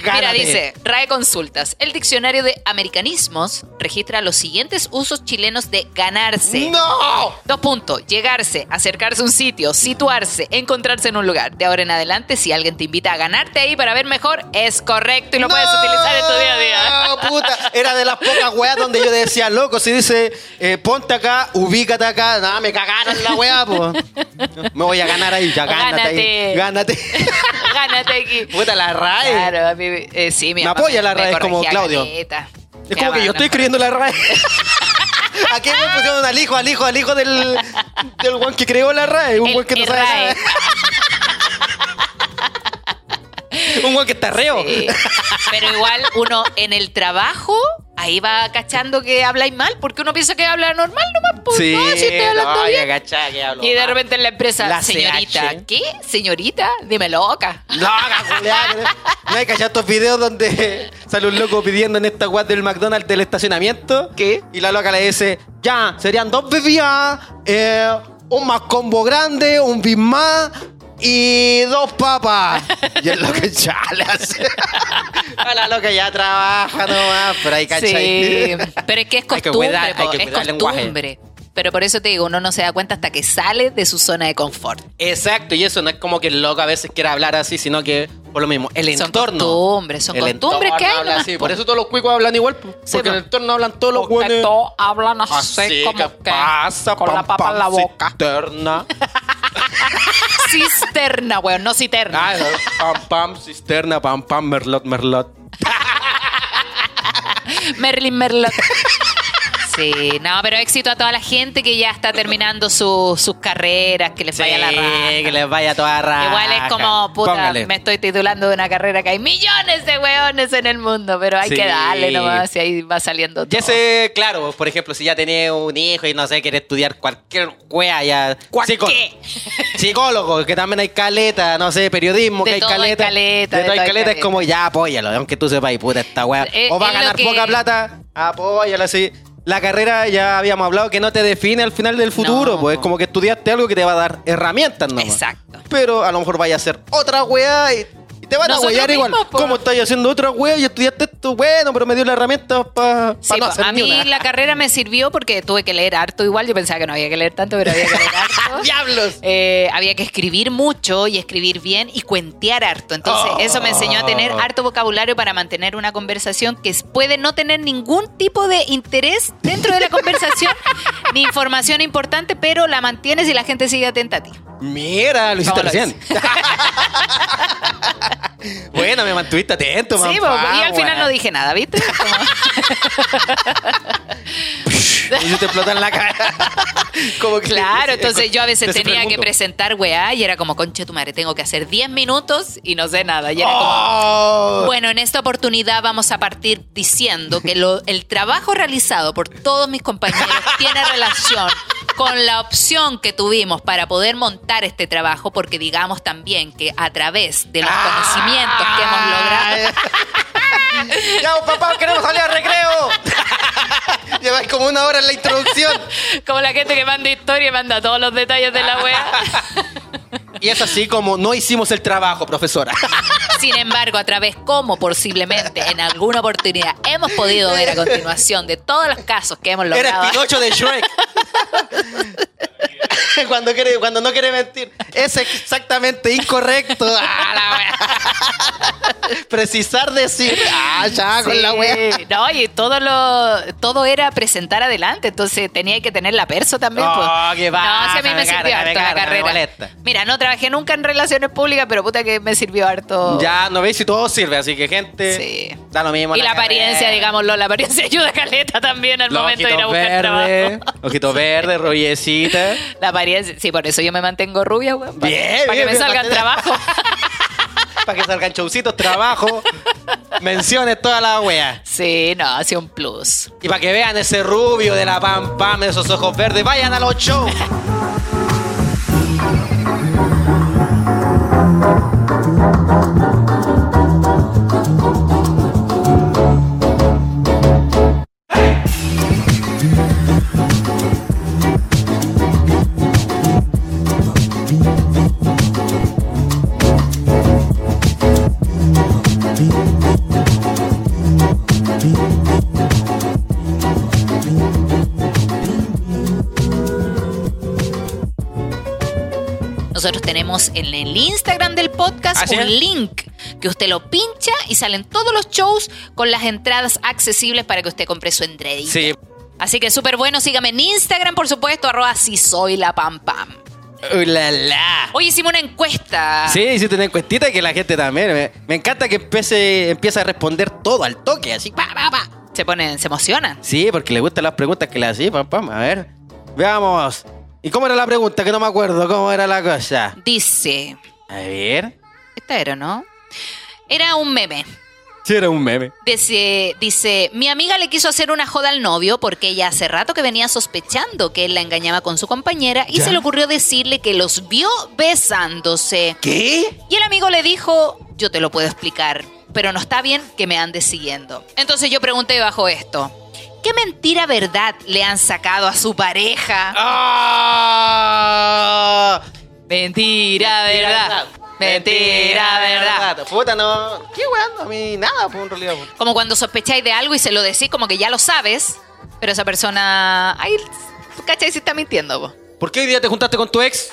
Mira, Gánate. dice, RAE Consultas. El diccionario de americanismos registra los siguientes usos chilenos de ganarse. ¡No! Dos puntos. Llegarse, acercarse a un sitio, situarse, encontrarse en un lugar. De ahora en adelante, si alguien te invita a ganarte ahí para ver mejor, es correcto y lo puedes ¡No! utilizar en tu día a día. (laughs) puta. Era de las pocas (laughs) weas donde yo decía, loco, si dice, eh, ponte acá, ubícate acá, nada, me cagaron la wea, pues. (laughs) Me voy a ganar ahí, ya gánate, ahí. Gánate. Gánate aquí. Puta la RAE. Claro, a mí, eh, sí, mi Me mamá apoya la RAE, es como Claudio. caleta. Es Mi como que yo no- estoy escribiendo la RAE. (laughs) Aquí me pusieron al hijo, al hijo, al hijo del, del one que creó la RAE. Un one que no sabe RAE. nada. (laughs) Un one que está reo. Sí. Pero igual uno en el trabajo, ahí va cachando que habláis mal, porque uno piensa que habla normal nomás. Pues, Sí, no, si estoy hablando no, bien. ya cachá que hablo Y de repente en la empresa, La señorita, CH. ¿qué? Señorita, dime loca. No, caculear. ¿No hay cachado estos videos donde sale un loco pidiendo en esta web del McDonald's del estacionamiento? ¿Qué? Y la loca le dice, ya, serían dos bebidas, eh, un más combo grande, un Big Mac y dos papas. (laughs) Y el loco ya le hace. (laughs) A la loca ya trabaja nomás, pero hay cachai. Sí, pero es que es (laughs) Hay que costumbre, cuidar- hay que es cuidar el lenguaje. costumbre. Pero por eso te digo, uno no se da cuenta hasta que sale de su zona de confort. Exacto, y eso no es como que el loco a veces quiera hablar así, sino que por lo mismo, el Son entorno. costumbres, son El costumbres que hay habla así. Por eso todos los cuicos hablan igual, Sí, porque en el entorno hablan todos los buenos. todos hablan así, Así como que que pasa, con la papa pam, en la boca. Cisterna. Cisterna, weón, no citerna. Ah, pam, pam, cisterna, pam, pam, merlot, merlot. (laughs) Merlin Merlot. Sí, no, pero éxito a toda la gente que ya está terminando su- sus carreras, que les vaya la raja. que les vaya toda raja. Igual es como, puta, Póngale. me estoy titulando de una carrera que hay millones de weones en el mundo, pero hay Sí. que darle nomás y ahí va saliendo todo. ese, claro, por ejemplo, si ya tenés un hijo y no sé, quiere estudiar cualquier wea ya. Psicólogo, que también hay caleta, no sé, periodismo, De que hay todo hay caleta. caleta, de de todo hay caleta, es caleta. como ya apóyalo, aunque tú sepas, puta esta wea. Eh, o va a ganar que- poca plata, apóyalo así. La carrera ya habíamos hablado que no te define al final del futuro, No, pues es como que estudiaste algo que te va a dar herramientas, ¿no? Exacto. Pero a lo mejor vaya a hacer otra wea y, y te van Nosotros a huear igual. mismos. ¿Cómo estás haciendo otra wea y estudiaste esto? Bueno, pero me dio la herramienta para Sí, no po, hacer a mí una. la carrera me sirvió porque tuve que leer harto igual. Yo pensaba que no había que leer tanto, pero había que leer harto. (laughs) ¡Diablos! Eh, había que escribir mucho y escribir bien y cuentear harto. Entonces, Oh. eso me enseñó a tener harto vocabulario para mantener una conversación que puede no tener ningún tipo de interés dentro de la conversación, (laughs) ni información importante, pero la mantienes y la gente sigue atenta a ti. Mira, lo hiciste ¿Cómo lo recién. (laughs) bueno, me mantuviste atento, Sí, mamá, po, y al final no dije nada, ¿viste? (laughs) Y se te explota en la cara. (laughs) Como que Claro, entonces yo a veces tenía que presentar weá y era como, conche tu madre, tengo que hacer 10 minutos y no sé nada. Y era como, Oh. Bueno, en esta oportunidad vamos a partir diciendo que lo- el trabajo realizado por todos mis compañeros tiene relación con la opción que tuvimos para poder montar este trabajo, porque digamos también que a través de los conocimientos que hemos logrado... (laughs) ya, papá, queremos salir al recreo. (laughs) Lleváis como una hora en la introducción. Como la gente que manda historia y manda todos los detalles de la wea. (laughs) Y es así como no hicimos el trabajo, profesora. Sin embargo, a través como posiblemente en alguna oportunidad hemos podido ver a continuación de todos los casos que hemos Era logrado. el Pinocho de Shrek. (laughs) (laughs) cuando, quiere, cuando no quiere mentir. Es exactamente incorrecto. Ah, la wea. (laughs) Precisar decir. Ah, ya, con la wea. No, y todo lo todo era presentar adelante, entonces tenía que tener la perso también. Oh, pues. qué No, sí, a mí me me sirvió carga, harto la carga, carrera. Mira, no trabajé nunca en relaciones públicas, pero puta que me sirvió harto. Ya, no veis si todo sirve, así que gente. Sí. Da lo mismo. Y la apariencia, digámoslo, la apariencia (laughs) ayuda a caleta también al Los momento de ir a buscar verdes, trabajo. ojitos verdes, rollecita. La apariencia, sí, por eso yo me mantengo rubia, weón. Para, Bien, para bien, que me salgan trabajo. Para que salgan showcitos, trabajo, (laughs) menciones, toda la wea. Sí, no, ha sido un plus. Y para que vean ese rubio de la pam pam, esos ojos verdes, vayan a los shows. (laughs) Nosotros tenemos en el Instagram del podcast ¿Ah, sí? un link que usted lo pincha y salen todos los shows con las entradas accesibles para que usted compre su entradita. Sí. Así que súper bueno, sígame en Instagram, por supuesto, arroba si soy la pam pam. Uh, la, la. Hoy hicimos una encuesta. Sí, hiciste una encuestita que la gente también. Me, me encanta que empiece, empieza a responder todo al toque, así. Pa, pa, pa. Se ponen, se emocionan. Sí, porque le gustan las preguntas que le hacía, pam, pam. A ver, veamos. ¿Y cómo era la pregunta? Que no me acuerdo cómo era la cosa. Dice, A ver. esta era, ¿no? Era un meme. Sí, era un meme. Dice, dice, mi amiga le quiso hacer una joda al novio porque ella hace rato que venía sospechando que él la engañaba con su compañera y ¿Ya? se le ocurrió decirle que los vio besándose. ¿Qué? Y el amigo le dijo, yo te lo puedo explicar, pero no está bien que me andes siguiendo. Entonces yo pregunté bajo esto, ¿qué mentira verdad le han sacado a su pareja? ¡Ah! Mentira verdad. Mentira verdad. Puta, no. ¿Qué weón? A mí nada, pues en realidad. pues. Como cuando sospecháis de algo y se lo decís como que ya lo sabes, pero esa persona... Ay, ¿cachai? Si está mintiendo, po. ¿Por qué hoy día te juntaste con tu ex?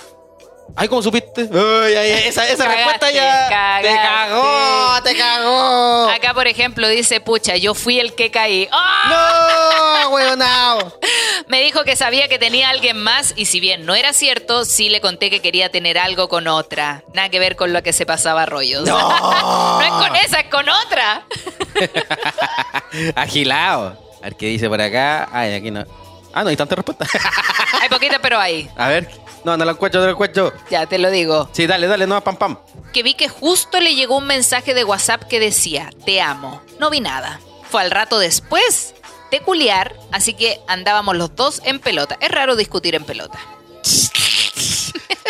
Ay, ¿cómo supiste? Ay, esa esa Cagaste, respuesta ya. cagaste. Te cagó, te cagó. Acá, por ejemplo, dice, pucha, yo fui el que caí. ¡Ah! No, weonao. (laughs) Me dijo que sabía que tenía alguien más y si bien no era cierto, sí le conté que quería tener algo con otra. Nada que ver con lo que se pasaba rollos. No. (laughs) no es con esa, es con otra. (laughs) Agilado. A ver qué dice por acá. Ay, aquí no. Ah, no hay tanta respuesta. Hay poquita, pero hay. A ver. No, no lo encuentro, no lo encuentro. Ya te lo digo. Sí, dale, dale, no, pam, pam. Que vi que justo le llegó un mensaje de WhatsApp que decía, te amo. No vi nada. Fue al rato después de culiar, así que andábamos los dos en pelota. Es raro discutir en pelota.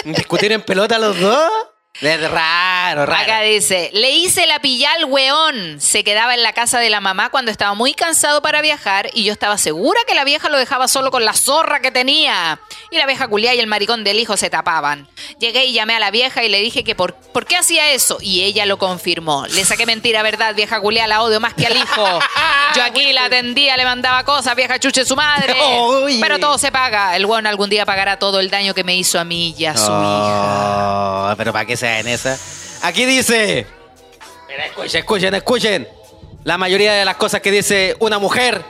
¿Discutir en pelota los dos? Es raro, raro. Acá dice, le hice la pilla al weón. Se quedaba en la casa de la mamá cuando estaba muy cansado para viajar y yo estaba segura que la vieja lo dejaba solo con la zorra que tenía. Y la vieja culia y el maricón del hijo se tapaban. Llegué y llamé a la vieja y le dije que por, por qué hacía eso y ella lo confirmó. Le saqué mentira, verdad, vieja culia, la odio más que al hijo. (laughs) Yo aquí la atendía, le mandaba cosas, vieja chuche su madre. (laughs) Oye. Pero todo se paga. El weón algún día pagará todo el daño que me hizo a mí y a su hija. Oh, pero para qué sea en esa. Aquí dice. Mira, escuchen, escuchen, escuchen. La mayoría de las cosas que dice una mujer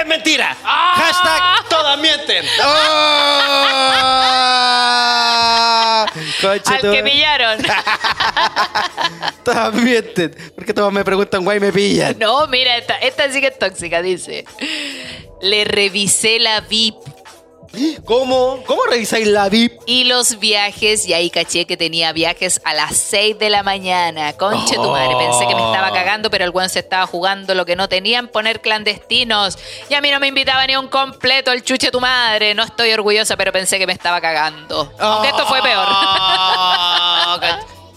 es mentira. Ah. Hashtag todas mienten. (laughs) Oh. Conche Al que pillaron. (laughs) Todas mienten. Porque todos me preguntan, guay, me pillan. No, mira, esta, esta sí que es tóxica, dice. Le revisé la VIP ¿Cómo? ¿Cómo revisáis la VIP? y los viajes y ahí caché que tenía viajes a las 6 de la mañana. Conche tu madre, pensé que me estaba cagando, pero el buen se estaba jugando lo que no tenían poner clandestinos. Y a mí no me invitaba ni un completo el chuche tu madre. No estoy orgullosa, pero pensé que me estaba cagando. Aunque esto fue peor. Oh,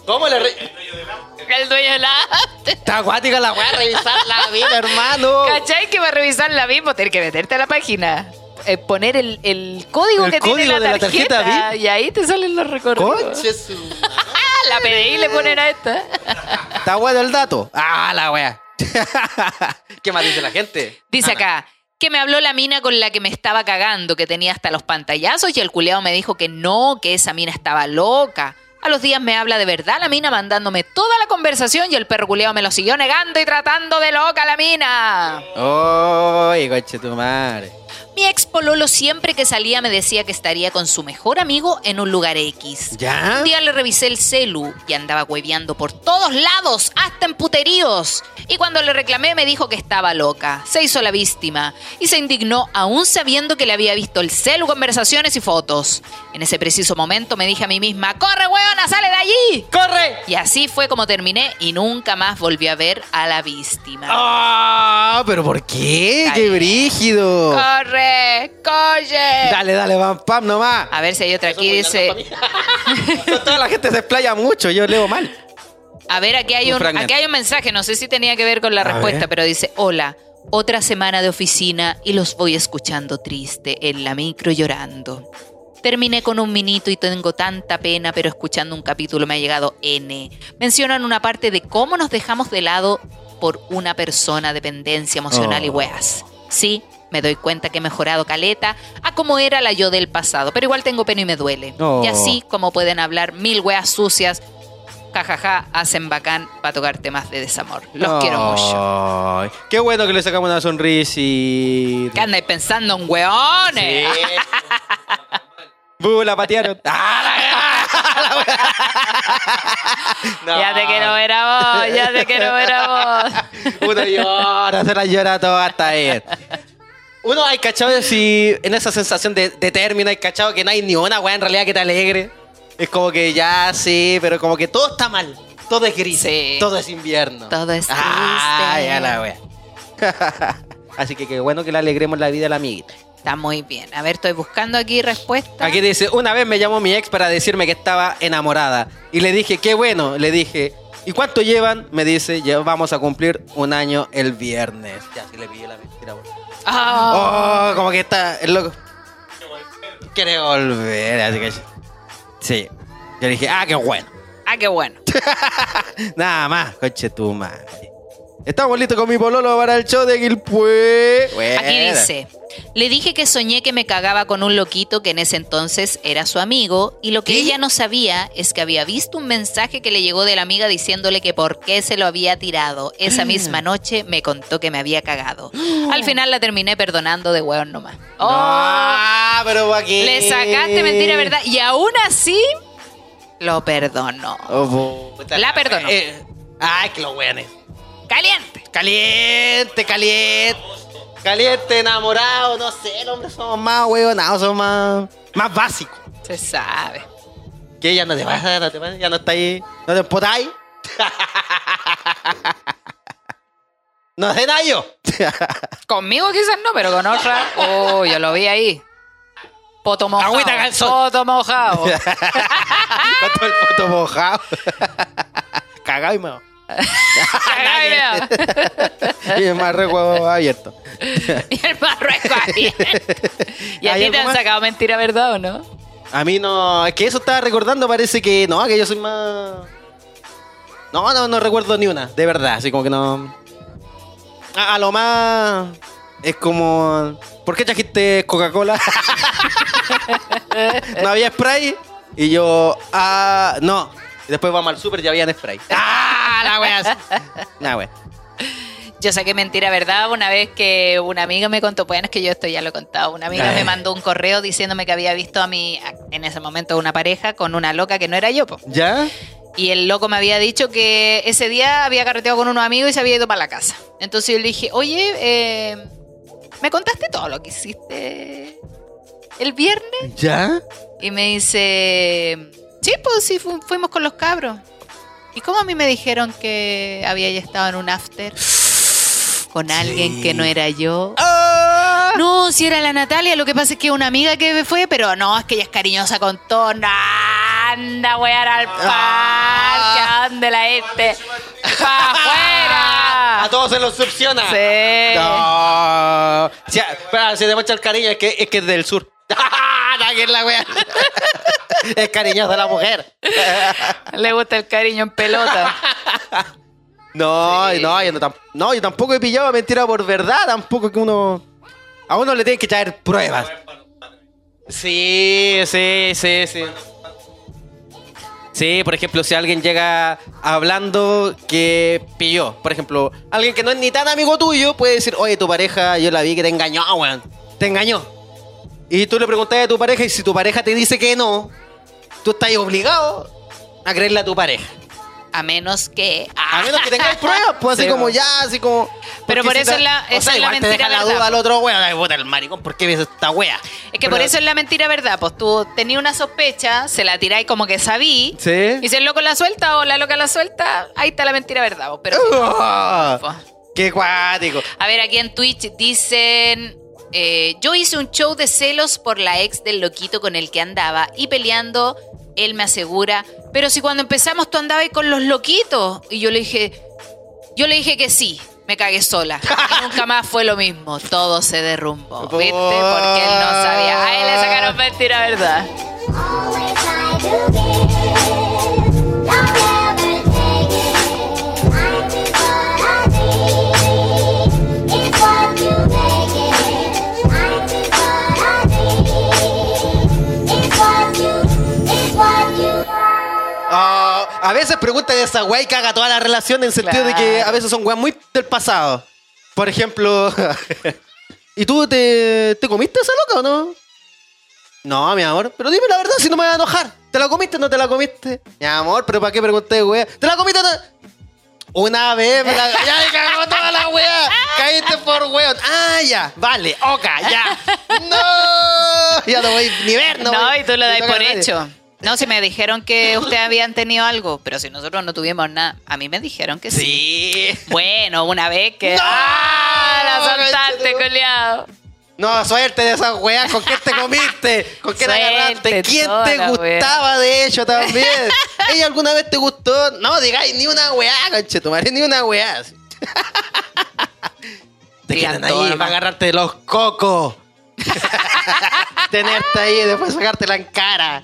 ¿Cómo le re- el dueño de la... Está acuática la weá, revisar la VIP, hermano. ¿Cachai que va a revisar la VIP? Tienes que meterte a la página. Eh, poner el, el código El que tiene código la de la tarjeta, tarjeta VIP. y ahí te salen los recorridos. (laughs) La PDI le ponen a esta. Está bueno el dato. Ah, la wea. (laughs) ¿Qué más dice la gente? Dice Ana. acá que me habló la mina con la que me estaba cagando, que tenía hasta los pantallazos y el culeado me dijo que no, que esa mina estaba loca. A los días me habla de verdad la mina mandándome toda la conversación y el perro culeado me lo siguió negando y tratando de loca a la mina. Oye, coche tu madre. Mi ex pololo siempre que salía me decía que estaría con su mejor amigo en un lugar X. ¿Ya? Un día le revisé el celu y andaba hueveando por todos lados, hasta en puteríos. Y cuando le reclamé me dijo que estaba loca. Se hizo la víctima y se indignó aún sabiendo que le había visto el celu, conversaciones y fotos. En ese preciso momento me dije a mí misma, ¡corre, huevona, sale de allí! Y así fue como terminé y nunca más volví a ver a la víctima. ¡Ah! ¿Pero por qué? ¡Qué brígido! ¡Corre! ¡Coye! Dale, dale, pam, pam nomás. A ver si hay otra aquí, dice... (laughs) (laughs) Toda la gente se explaya mucho, yo leo mal. A ver, aquí hay Un aquí hay un mensaje, no sé si tenía que ver con la A respuesta, ver. pero dice, hola, otra semana de oficina y los voy escuchando triste en la micro llorando. Terminé con un minito y tengo tanta pena, pero escuchando un capítulo me ha llegado N. Mencionan una parte de cómo nos dejamos de lado por una persona, dependencia emocional y Oh. weas. Sí, Me doy cuenta que he mejorado caleta a como era la yo del pasado, pero igual tengo pena y me duele. Oh. Y así como pueden hablar mil weas sucias, jajaja, hacen bacán para tocar temas de desamor. Los quiero mucho. Qué bueno que le sacamos una sonrisita. ¿Qué andáis pensando en weones? (laughs) Bu, la patearon. (laughs) (laughs) No. Ya te quiero ver a vos, ya te quiero ver a vos. (laughs) Uno llora, se la llora todo hasta él. Uno hay cachado si en esa sensación de, de término hay cachado que no hay ni una weá en realidad que te alegre. Es como que ya sí, pero como que todo está mal. Todo es gris. Sí. Todo es invierno. Todo es Ah, triste. ya la wea. Así que qué bueno que le alegremos la vida a la amiguita. Está muy bien. A ver, estoy buscando aquí respuesta. Aquí dice, una vez me llamó mi ex para decirme que estaba enamorada. Y le dije, qué bueno. Le dije, ¿y cuánto llevan? Me dice, ya vamos a cumplir un año el viernes. Ya, sí le pillé la mentira. Ah, Oh, como que está el loco. Quiere volver, así que... Sí. Yo le dije, ah, qué bueno. ah, qué bueno. (laughs) Nada más, coche tu madre. Estamos listos con mi pololo para el show de Gilpue. Aquí dice, le dije que soñé que me cagaba con un loquito que en ese entonces era su amigo y lo que ¿Qué? ella no sabía es que había visto un mensaje que le llegó de la amiga diciéndole que por qué se lo había tirado. Esa misma noche me contó que me había cagado. (gasps) Al final la terminé perdonando de hueón nomás. Oh, Ah, pero aquí. le sacaste mentira, ¿verdad? Y aún así lo perdonó. Oh, La perdonó. Eh, ay, que los weones. Caliente. Caliente, caliente. Caliente, enamorado, no sé, los hombres somos más huevonados, somos más, más básicos. Se sabe. Que ya no te vas, no te vas, ya no está ahí, no te empotáis. (laughs) no sé nada yo. (laughs) Conmigo quizás no, pero con otra. Oh, yo lo vi ahí. Poto mojado. Agüita calzón. Poto mojado. (laughs) Con todo el foto mojado. Cagado y vea. (laughs) Y el huevo abierto. (laughs) y el marrueco ahí. ¿Y a ¿Hay ti te han más? sacado mentira, verdad o no? A mí no, es que eso estaba recordando, parece que no, que yo soy más. No, no, no recuerdo ni una, de verdad, así como que no. A, a lo más. Es como. ¿Por qué trajiste Coca-Cola? (laughs) no había spray. Y yo. Ah, no. Y después vamos al super y había spray. (laughs) ¡Ah! La wea. Nah, wea. Yo saqué mentira, ¿verdad? Una vez que una amiga me contó, bueno, es que yo esto ya lo he contado, una amiga Ay. me mandó un correo diciéndome que había visto a mi, en ese momento, una pareja con una loca que no era yo, po. ¿Ya? Y el loco me había dicho que ese día había carreteado con unos amigos y se había ido para la casa. Entonces yo le dije, oye, eh, ¿me contaste todo lo que hiciste el viernes? ¿Ya? Y me dice, sí, pues sí, fu- fuimos con los cabros. ¿Y cómo a mí me dijeron que había ya estado en un after con alguien que no era yo? ¡Ah! No, si era la Natalia, lo que pasa es que una amiga que fue, pero no, es que ella es cariñosa con todo. Anda, wear al parque, Ah. ¿a dónde la este? ¡Pa' (laughs) A afuera! todos se los succiona. Sí. No. Si, espera, si demuestra el cariño, es que es, que es del sur. (laughs) La wea. (laughs) es cariñosa la mujer. (laughs) Le gusta el cariño en pelota. No, no, yo no, yo tampoco he pillado mentira por verdad. Tampoco que uno. A uno le tiene que traer pruebas. Sí, sí, sí, sí. Sí, por ejemplo, si alguien llega hablando que pilló, por ejemplo, alguien que no es ni tan amigo tuyo puede decir, oye, tu pareja, yo la vi que te engañó, weón. Te engañó. Y tú le preguntas a tu pareja y si tu pareja te dice que no, tú estás obligado a creerle a tu pareja. A menos que. A menos que tengáis pruebas, pues así Sí, como ya, así como. Pero por eso es la- o esa sea, es la igual te mentira deja la verdad. duda al otro weón. Ay, puta, el maricón, ¿por qué ves esta wea? Es que por eso es la mentira verdad, pues tú tenías una sospecha, se la tiráis como que sabí, Sí. y si el loco la suelta o la loca la suelta, ahí está la mentira verdad. Pero (laughs) Ah. ¡Qué cuático! A ver, aquí en Twitch dicen. Eh, yo hice un show de celos por la ex del loquito con el que andaba y peleando, él me asegura, pero si cuando empezamos tú andabas con los loquitos. Y yo le dije, yo le dije que sí, me cagué sola. Y (laughs) nunca más fue lo mismo, todo se derrumbó. ¿Viste? Porque él no sabía. A él le sacaron mentira, ¿verdad? A veces preguntan esa weá y caga toda la relación en sentido de que a veces son weas muy del pasado. Por ejemplo, (laughs) ¿y tú te, te comiste esa loca o no? No, mi amor, pero dime la verdad si no me vas a enojar. ¿Te la comiste o no te la comiste? Mi amor, pero ¿para qué pregunté, weá? ¿Te la comiste o no? Una vez me la... (laughs) Ya me cagó toda la weá. Caíste por weón. Ah, ya. Vale, oca, ya. (laughs) No. Ya no voy ni ver, no. No, voy y tú lo das por hecho. No, si me dijeron que ustedes habían tenido algo, pero si nosotros no tuvimos nada, a mí me dijeron que sí. Sí. Bueno, una vez que. ¡No! ¡Ah! La Conchetumare. culiao. No, suerte de esas weas. ¿Con quién te comiste? ¿Con quién Suerte, agarraste? ¿Quién te gustaba de hecho también? ¿Ella alguna vez te gustó? No, digáis ni una weá, conchetumare, ni una weá. Te quedan ahí para agarrarte los cocos. (laughs) Tenerte ahí y después sacártela en cara.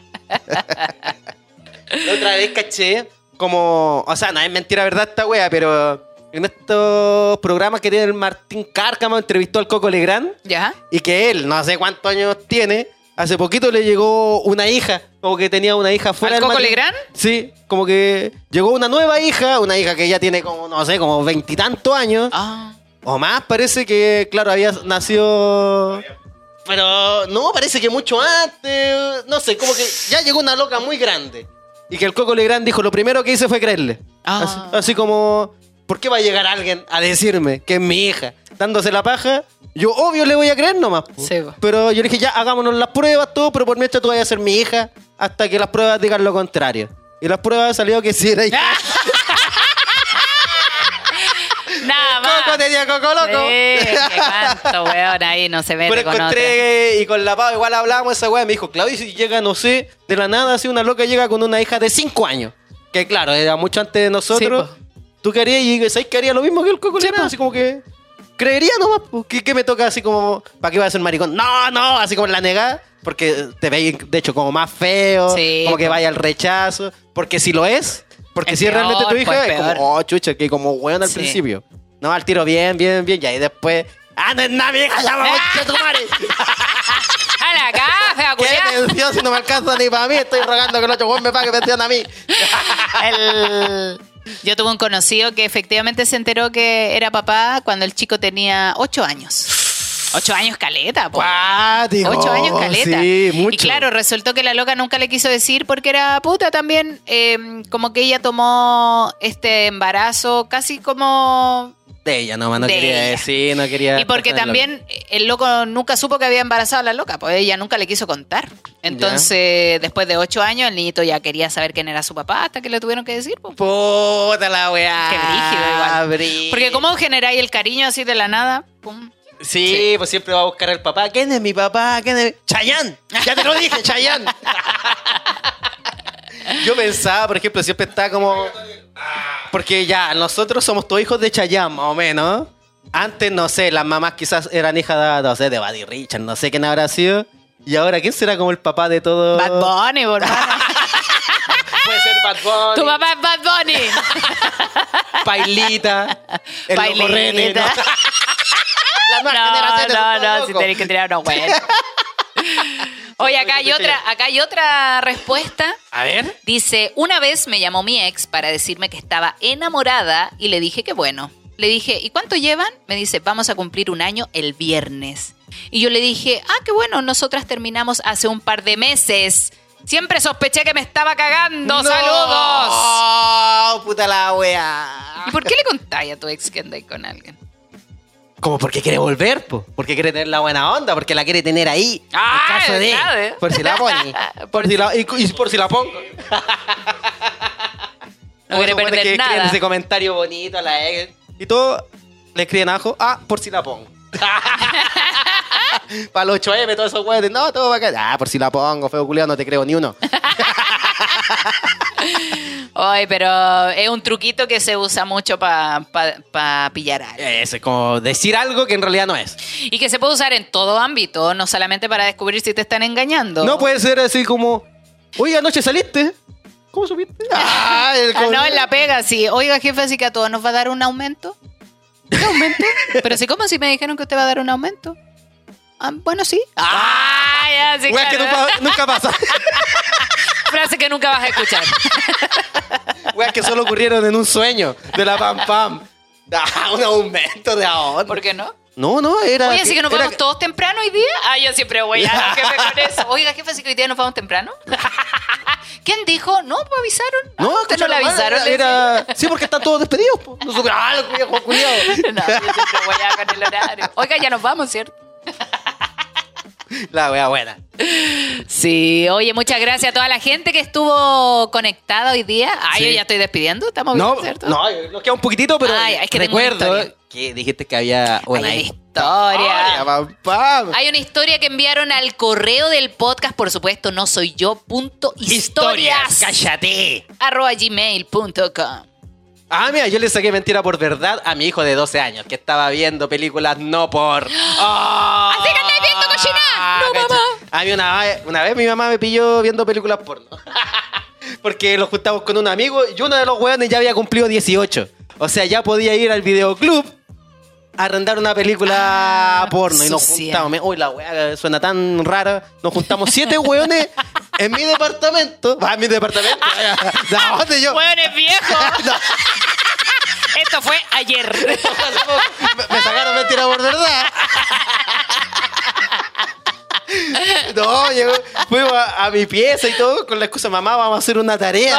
La otra vez caché como... O sea, no es mentira, ¿verdad? Esta wea, pero... En estos programas que tiene el Martín Cárcamo entrevistó al Coco Legrand ¿Ya? y que él, no sé cuántos años tiene, hace poquito le llegó una hija, como que tenía una hija fuera ¿Al del Coco. Legrand? Sí, como que llegó una nueva hija, una hija que ya tiene como, no sé, como veintitantos años, Ah. o más, parece que, claro, había nacido... Pero no, parece que mucho antes, no sé, como que ya llegó una loca muy grande. Y que el Coco Legrand dijo, lo primero que hice fue creerle. Ah. Así, así como, ¿por qué va a llegar alguien a decirme que es mi hija? Dándose la paja, yo obvio le voy a creer nomás. Sí. Pero yo le dije, ya, hagámonos las pruebas, todo, pero por mientras tú vayas a ser mi hija hasta que las pruebas digan lo contrario. Y las pruebas salió que sí era (laughs) hija. Nada más. Coco tenía Coco loco. Sí, que cuánto, weón, ahí no se mete Pero con otra. encontré y con la Pau igual hablábamos esa weá. Me dijo, Claudio, si llega, no sé, de la nada, así una loca llega con una hija de 5 años. Que claro, era mucho antes de nosotros. Sí, Tú querías y ¿sabes que haría lo mismo que el Coco Sí. Así como que. Creería nomás. ¿Qué, qué me toca así como. ¿Para qué voy a ser maricón? No, no, así como la negada. Porque te veis, de hecho, como más feo. Sí, como que vaya al rechazo. Porque si lo es. Porque Es si es realmente tu hija, es peor. como, oh, chucha, que como weón al Sí. principio. No, al tiro bien, bien, bien. Y después. ¡Ah, no es nada, mi hija! ¡Ya va, (laughs) concha tu madre! ¡A la caja, (laughs) ¿Qué atención si no me alcanza ni para mí? Estoy rogando que el otro weón me pague pensión a mí. (laughs) El- Yo tuve un conocido que efectivamente se enteró que era papá cuando el chico tenía ocho años. Ocho años caleta, po. Cuático. Ocho años caleta. Sí, mucho. Y claro, resultó que la loca nunca le quiso decir porque era puta también. eh, como que ella tomó este embarazo casi como. De ella nomás, no De quería ella. decir, no quería... Y porque también el loco nunca supo que había embarazado a la loca, pues ella nunca le quiso contar. Entonces, después de ocho años, el niñito ya quería saber quién era su papá hasta que le tuvieron que decir. pues. Puta la weá. Qué brígido igual. Porque cómo generáis el cariño así de la nada, pum. Sí, pues siempre va a buscar al papá. ¿Quién es mi papá? ¿Quién es? ¡Chayán! Ya te lo dije, Chayán. Yo pensaba, por ejemplo, siempre está como... Porque ya, nosotros somos todos hijos de Chayán, más o menos. Antes, no sé, las mamás quizás eran hijas de, no sé, de Buddy Richard, no sé quién habrá sido. Y ahora, ¿quién será como el papá de todo? Bad Bunny, por. (laughs) Puede ser Bad Bunny, tu papá es Bad Bunny. Pailita, el Pailita. (laughs) ¿no? Las nuevas No, generaciones no, todos no, si tenéis que tirar uno bueno. (laughs) Oye, acá hay otra, acá hay otra respuesta. A ver. Dice, una vez me llamó mi ex para decirme que estaba enamorada y le dije que bueno. Le dije, ¿y cuánto llevan? Me dice, vamos a cumplir un año el viernes. Y yo le dije, ah, qué bueno, nosotras terminamos hace un par de meses. Siempre sospeché que me estaba cagando. ¡Saludos! ¡Oh, puta la wea! ¿Y por qué le contáis a tu ex que andáis con alguien? Como porque quiere volver, po. Porque quiere tener la buena onda, porque la quiere tener ahí. Ah, en caso de. ¿eh? Por si la pone. (laughs) Por si la, y, y por si la pongo. (laughs) No quiere perder que nada. ese comentario bonito a la ex. Y todo le escriben abajo. Ah, por si la pongo. (laughs) Para los 8M, todos esos weones. No, todo va acá. Ah, por si la pongo, feo culiado, no te creo ni uno. Ay, pero es un truquito que se usa mucho para pillar a alguien. Eso es como decir algo que en realidad no es. Y que se puede usar en todo ámbito, no solamente para descubrir si te están engañando. No puede ser así como, oye, anoche saliste. ¿Cómo supiste? (laughs) Ah, el Ah, no, en la pega, sí. Oiga, jefe, así que a todos nos va a dar un aumento. ¿Qué aumento? (laughs) Pero si, ¿cómo si me dijeron que usted va a dar un aumento? Ah, bueno, sí. Ah, ya, sí, Wea que claro. nunca, nunca pasa. (laughs) Frase que nunca vas a escuchar. (laughs) Weas que solo ocurrieron en un sueño de la pam pam. (laughs) Ah, un aumento de ahora. ¿Por qué no? No, no, era. Oye, así que nos era- vamos todos temprano hoy día. Ah, yo siempre voy a (laughs) jefe con eso. Oiga, jefe, así que hoy día nos vamos temprano. ¿Quién dijo? No, pues avisaron. No, Ah, ¿usted no le escucha, avisaron. Era, Sí, porque están todos despedidos. po. Nosotros, ah, los viejos. No, yo siempre voy a con el horario. Oiga, ya nos vamos, ¿cierto? (laughs) La wea buena. Sí, oye, muchas gracias a toda la gente que estuvo conectada hoy día. Ay, Sí. yo ya estoy despidiendo, estamos bien, No, ¿cierto? no, nos queda un poquitito, pero Ay, es que recuerdo que dijiste que había una, Hay historia. pam, pam. Hay una historia que enviaron al correo del podcast, por supuesto, no soy yo, punto historias, cállate. arroba gmail.com. Ah, mira, yo le saqué mentira por verdad a mi hijo de 12 años, que estaba viendo películas no por... ¡Oh! (gasps) ¡Así que cochina! ¡No, mamá! A mí una, vez- una vez mi mamá me pilló viendo películas porno. (laughs) Porque nos juntamos con un amigo y uno de los weones ya había cumplido 18. O sea, ya podía ir al videoclub a arrendar una película Ah, porno. Y nos sucia. juntamos. Uy, la weá suena tan rara. Nos juntamos siete weones en mi departamento. Va, en mi departamento. ¿De dónde yo? Bueno, es viejo. (laughs) No. Esto fue ayer. me, (laughs) me sacaron mentira por verdad. (laughs) No, llegó, fuimos a, a mi pieza y todo con la excusa, mamá, vamos a hacer una tarea.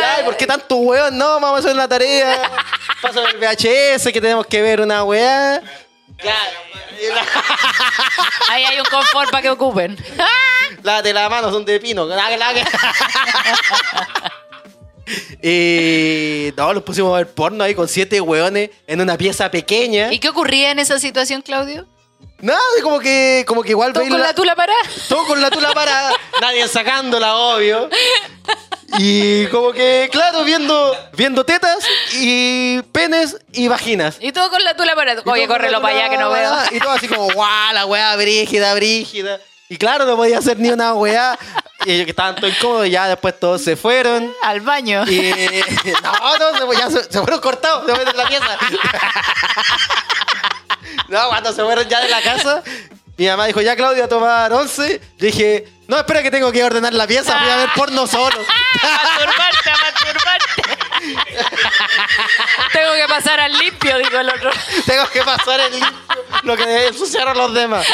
Ya, ¿y por qué tanto weón? No, vamos a hacer una tarea. Pásame el VHS que tenemos que ver una weá. La- (laughs) Ahí hay un confort para que ocupen. (laughs) Las de la mano son de pino. Y no, nos pusimos a ver porno ahí con siete weones en una pieza pequeña. ¿Y qué ocurría en esa situación, Claudio? Nada, como que, como que igual ¿Todo con la- la tula parada? todo con la tula parada, (laughs) nadie sacándola, obvio. Y como que, claro, viendo, viendo tetas y penes y vaginas. Y todo con la tula parada. Oye, córrelo para allá que no veo. Y todo así como, guau, la weá brígida, brígida. Y claro, no podía hacer ni una weá. Y ellos que estaban todos incómodos, ya después todos se fueron. Al baño. Y (laughs) no, no, se, ya se, se fueron cortados, se fueron de la pieza. (laughs) No, cuando se fueron ya de la casa, mi mamá dijo, ya Claudia, a tomar once. Yo dije, no, espera que tengo que ordenar la pieza, voy a ver porno solo. masturbarte, (laughs) a masturbarte. Tengo que pasar al limpio, dijo el otro. tengo que pasar el limpio, lo que ensuciaron los demás.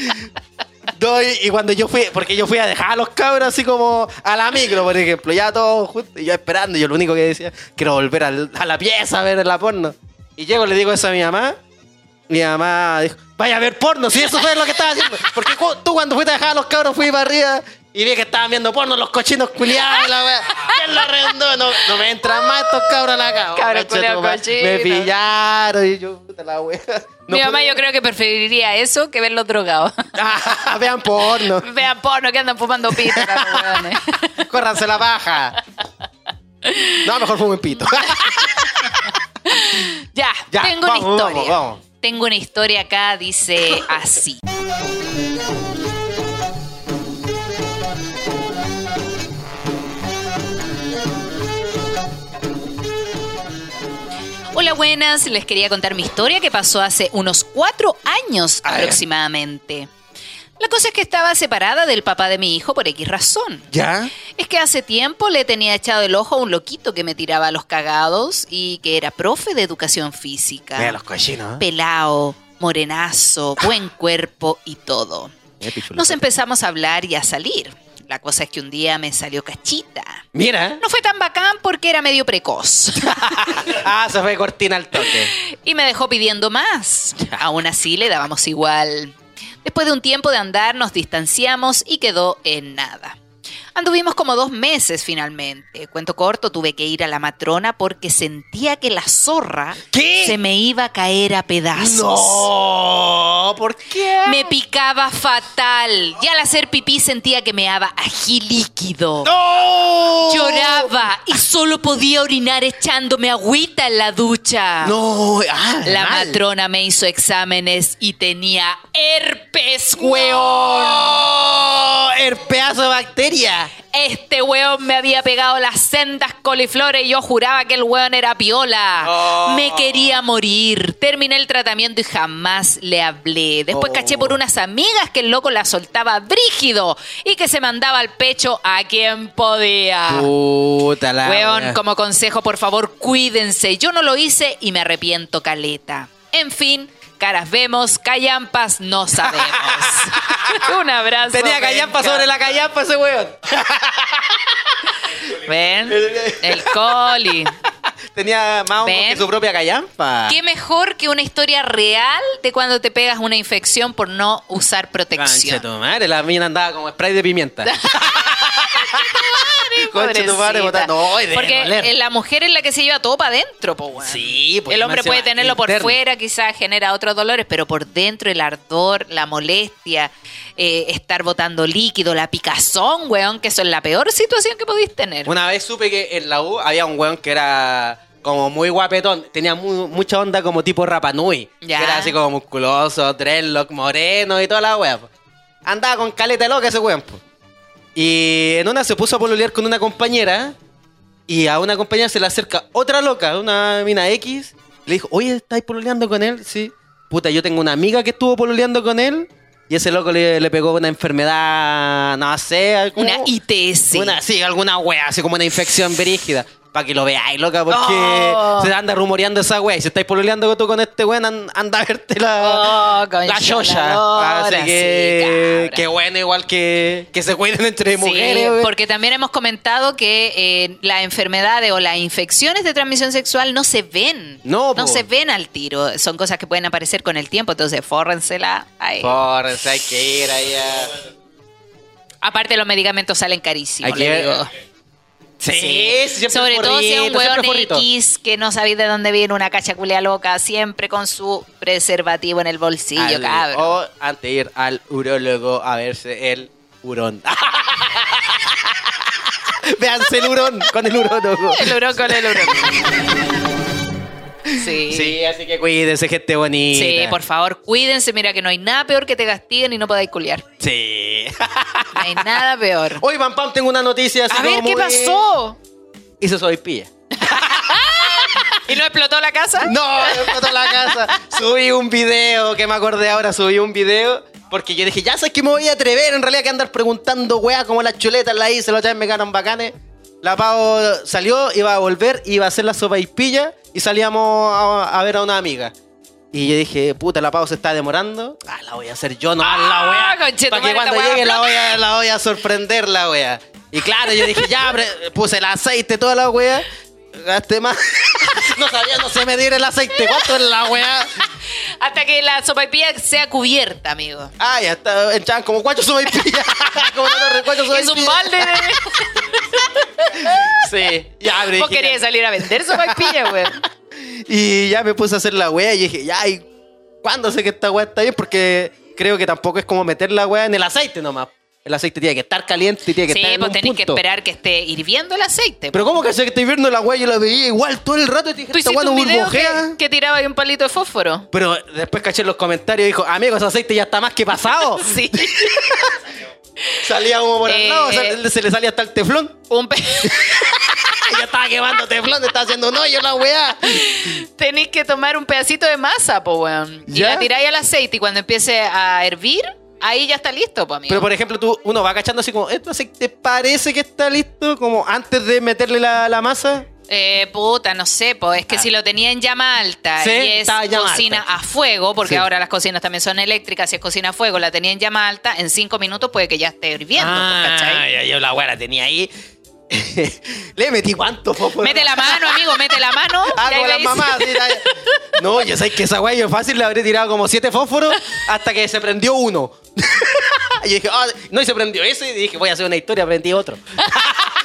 (laughs) No, y, cuando yo fui, porque yo fui a dejar a los cabros así como a la micro, por ejemplo, ya todos juntos, y yo esperando, yo lo único que decía, quiero volver al- a la pieza a ver la porno. Y llego, le digo eso a mi mamá, mi mamá dijo, vaya a ver porno, si eso fue lo que estaba haciendo. Porque tú cuando fuiste a dejar a los cabros fui para arriba y vi que estaban viendo porno los cochinos culiados y la wea. ¿Quién lo arrendó? No, no me entran más estos cabros a la cama. Cabros culiados cochinos. Me pillaron y yo, puta la wea. No Mi mamá yo creo que preferiría eso que verlos drogados. Ah, vean porno. (laughs) Vean porno que andan fumando pito. (laughs) Córranse la paja. No, mejor fumen pito. (laughs) ya, Ya, tengo vamos, una historia. vamos, vamos. Tengo una historia acá, dice así. Hola, buenas. Les quería contar mi historia que pasó hace unos cuatro años aproximadamente. La cosa es que estaba separada del papá de mi hijo por X razón. ¿Ya? Es que hace tiempo le tenía echado el ojo a un loquito que me tiraba a los cagados y que era profe de educación física. Vean los cochinos. ¿eh? Pelao, morenazo, buen cuerpo y todo. Mira. Nos empezamos a hablar y a salir. La cosa es que un día me salió cachita. Mira. No fue tan bacán porque era medio precoz. (laughs) ah, se fue cortina al toque. y me dejó pidiendo más. Aún así le dábamos igual. Después de un tiempo de andar nos distanciamos y quedó en nada. Anduvimos como dos meses finalmente. Cuento corto, tuve que ir a la matrona porque sentía que la zorra ¿Qué? se me iba a caer a pedazos. No, ¿por qué? Me picaba fatal. Y al hacer pipí sentía que me daba ají líquido. ¡No! Lloraba y solo podía orinar echándome agüita en la ducha. No, ah, La mal. matrona me hizo exámenes y tenía herpes, weón. El pedazo de bacteria. Este weón me había pegado las sendas coliflores y yo juraba que el weón era piola. Oh. Me quería morir. Terminé el tratamiento y jamás le hablé. Después Oh. caché por unas amigas que el loco la soltaba brígido y que se mandaba al pecho a quien podía. Puta la Weón, wea. como consejo, por favor, cuídense. Yo no lo hice y me arrepiento caleta. En fin, caras vemos, callampas no sabemos. (laughs) Un abrazo. Tenía callampa sobre la callampa ese weón. ¿Ven? (laughs) El coli. Tenía más que su propia callampa. ¿Qué mejor que una historia real de cuando te pegas una infección por no usar protección? Conche tu madre, la mina andaba como spray de pimienta. (laughs) Conche tu madre, No, Porque la mujer es la que se lleva todo para adentro, po, weón. Sí, pues, El hombre puede tenerlo por fuera, quizás genera otros dolores, pero por dentro el ardor, la molestia, eh, estar botando líquido, la picazón, weón, que eso es la peor situación que podéis tener. Una vez supe que en la U había un weón que era como muy guapetón. Tenía mu- mucha onda como tipo Rapanui. Ya. Que era así como musculoso, dreadlock, moreno y toda la wea. Andaba con caleta loca ese weón. Y en una se puso a pololear con una compañera. Y a una compañera se le acerca otra loca, una mina X. Le dijo, oye, ¿estáis pololeando con él? Sí. Puta, yo tengo una amiga que estuvo pololeando con él. Y ese loco le, le pegó una enfermedad, no sé, algún- Una ITS. una, sí, alguna wea, así como una infección brígida. Para que lo veáis, loca, porque Oh. se anda rumoreando esa wea. Y si estáis pololeando tú con este weón, an- anda a verte la, Oh, la la Así que, sí, bueno, igual que, que se cuiden entre Sí, mujeres. weón. porque también hemos comentado que eh, las enfermedades o las infecciones de transmisión sexual no se ven. No, No po. se ven al tiro. Son cosas que pueden aparecer con el tiempo, entonces fórrensela. ahí. Fórrense, hay que ir allá. Aparte, los medicamentos salen carísimos. Hay le que- digo. Sí, siempre Sobre todo si es un hueón. X que no sabéis de dónde viene una cacha culia loca, siempre con su preservativo en el bolsillo, Al- cabrón. O antes de ir al urólogo a verse el hurón. (laughs) Véanse el hurón con el urólogo. El uro con el uro. Sí. Sí, así que cuídense, gente bonita. Sí, por favor, cuídense. Mira que no hay nada peor que te castiguen y no podáis culiar. Sí. (laughs) No hay nada peor. Hoy, Pam Pam, tengo una noticia así A ver, ¿qué muy- pasó? Hizo soy pilla. (laughs) ¿Y no explotó la casa? No, me explotó la casa. Subí un video, que me acordé ahora, subí un video. Porque yo dije, ya sabes que me voy a atrever en realidad que andar preguntando, weá, como las chuletas la hice, los vez me quedaron bacanes. La Pau salió, iba a volver, iba a hacer la sopa y pilla y salíamos a, a ver a una amiga. Y yo dije, puta, la Pau se está demorando. Ah, la voy a hacer yo, no, Ah, la weá. conchetumare, Para que cuando llegue la voy, a, la voy a sorprender, la wea. Y claro, yo dije, ya, puse el aceite, toda la wea. Gasté más. (laughs) no sabía, no sé medir el aceite. ¿Cuánto es la wea? Hasta que la sopaipilla sea cubierta, amigo. Ah, ya está. Echaban como cuatro sopaipillas. (laughs) como no, cuatro Es un sopaipillas. balde de... (laughs) Sí. Ya, Vos querías salir a vender sopaipilla, güey. Y ya me puse a hacer la wea y dije, ya, ¿y cuándo sé que esta wea está bien? Porque creo que tampoco es como meter la wea en el aceite nomás. El aceite tiene que estar caliente y tiene que Sí, estar en pues tenés que esperar que esté hirviendo el aceite. Pero ¿cómo que sé que estoy viendo la wea? Yo la veía igual todo el rato y dije, esta no burbujea. que, que tiraba ahí un palito de fósforo. Pero después caché en los comentarios y dijo, amigo, ese aceite ya está más que pasado. (laughs) Sí. (laughs) Salía como por el Eh, lado, se, se le salía hasta el teflón. Un pe- (laughs) ya estaba quemando teflón, estaba haciendo un hoyo la weá. Tenéis que tomar un pedacito de masa, po, weón. Y ¿Ya? la tiráis al aceite y cuando empiece a hervir, ahí ya está listo, po, amigo. Pero por ejemplo, tú, uno va cachando así como, ¿esto aceite parece que está listo? Como antes de meterle la, la masa. Eh, puta, no sé, po. Es que si lo tenía en llama alta Ah. Sí, y es cocina alta. a fuego, porque Sí. ahora las cocinas también son eléctricas, si es cocina a fuego, la tenía en llama alta, en cinco minutos puede que ya esté hirviendo, Ah, ¿cachai? ya, yo la weá la tenía ahí. (laughs) Le metí cuánto, fósforo. Mete la mano, amigo, mete la mano. (laughs) Ah, como las mamás. la- No, yo sé que esa weá yo fácil le habré tirado como siete fósforos hasta que se prendió uno. (laughs) y dije, ah, no, y se prendió ese y dije, voy a hacer una historia, prendí otro.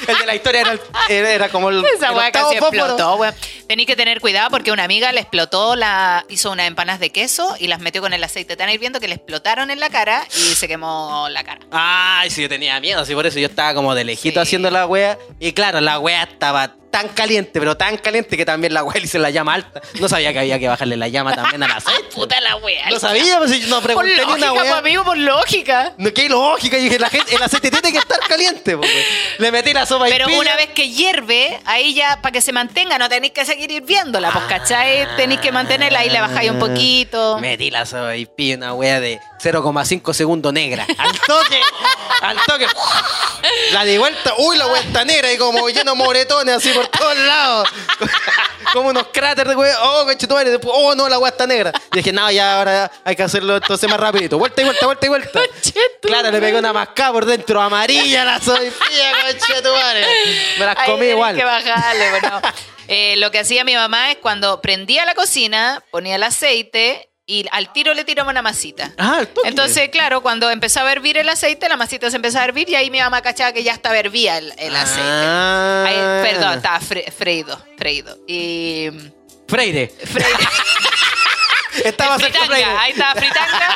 (laughs) el de la historia era, el- era, era como el, Esa el weá casi fósforo. explotó, weón. Tenéis que tener cuidado porque una amiga le explotó la. hizo unas empanadas de queso y las metió con el aceite tan hirviendo que le explotaron en la cara y se quemó la cara. Ay, sí, yo tenía miedo, así por eso yo estaba como de lejito Sí. haciendo la wea. Y claro, la wea estaba tan caliente, pero tan caliente que también la weá le hizo la llama alta. No sabía que había que bajarle la llama también al aceite. Puta la wea. No sabía, pues si no Por pregunté ni lógica, una pues, weá. amigo, por lógica. No, qué lógica, yo dije, la gente, el aceite tiene que estar caliente, weón. Le metí la sopa y Pero una vez que hierve, ahí ya, para que se mantenga, no tenéis que seguir hirviéndola, pues, ¿cachai? Tenéis que mantenerla, ahí le bajáis un poquito. Metí la sopa y pillé una wea de 0,5 segundos negra. Al toque, al toque. La di vuelta, uy, la está negra y como lleno moretones así por todos lados. (laughs) como unos cráteres de wea. Oh, conchetumare. Después, oh, no, la está negra. Y dije, no, ya ahora hay que hacerlo entonces más rapidito. Vuelta y vuelta, vuelta y vuelta. Claro, le pegué una mascada por dentro, amarilla la sopa y pilla, conchetumare. Me las comí tenés igual. que bajarle, bueno. Eh, lo que hacía mi mamá es cuando prendía la cocina, ponía el aceite y al tiro le tiraba una masita. Ah. Entonces, claro, cuando empezaba a hervir el aceite, la masita se empezaba a hervir y ahí mi mamá cachaba que ya estaba hervía el, el aceite. Ah. Ahí- perdón, estaba fre- freído, freído. Y... Freire. Freído. (laughs) Estaba (laughs) fritanga, Freire. ahí estaba fritanga. (laughs)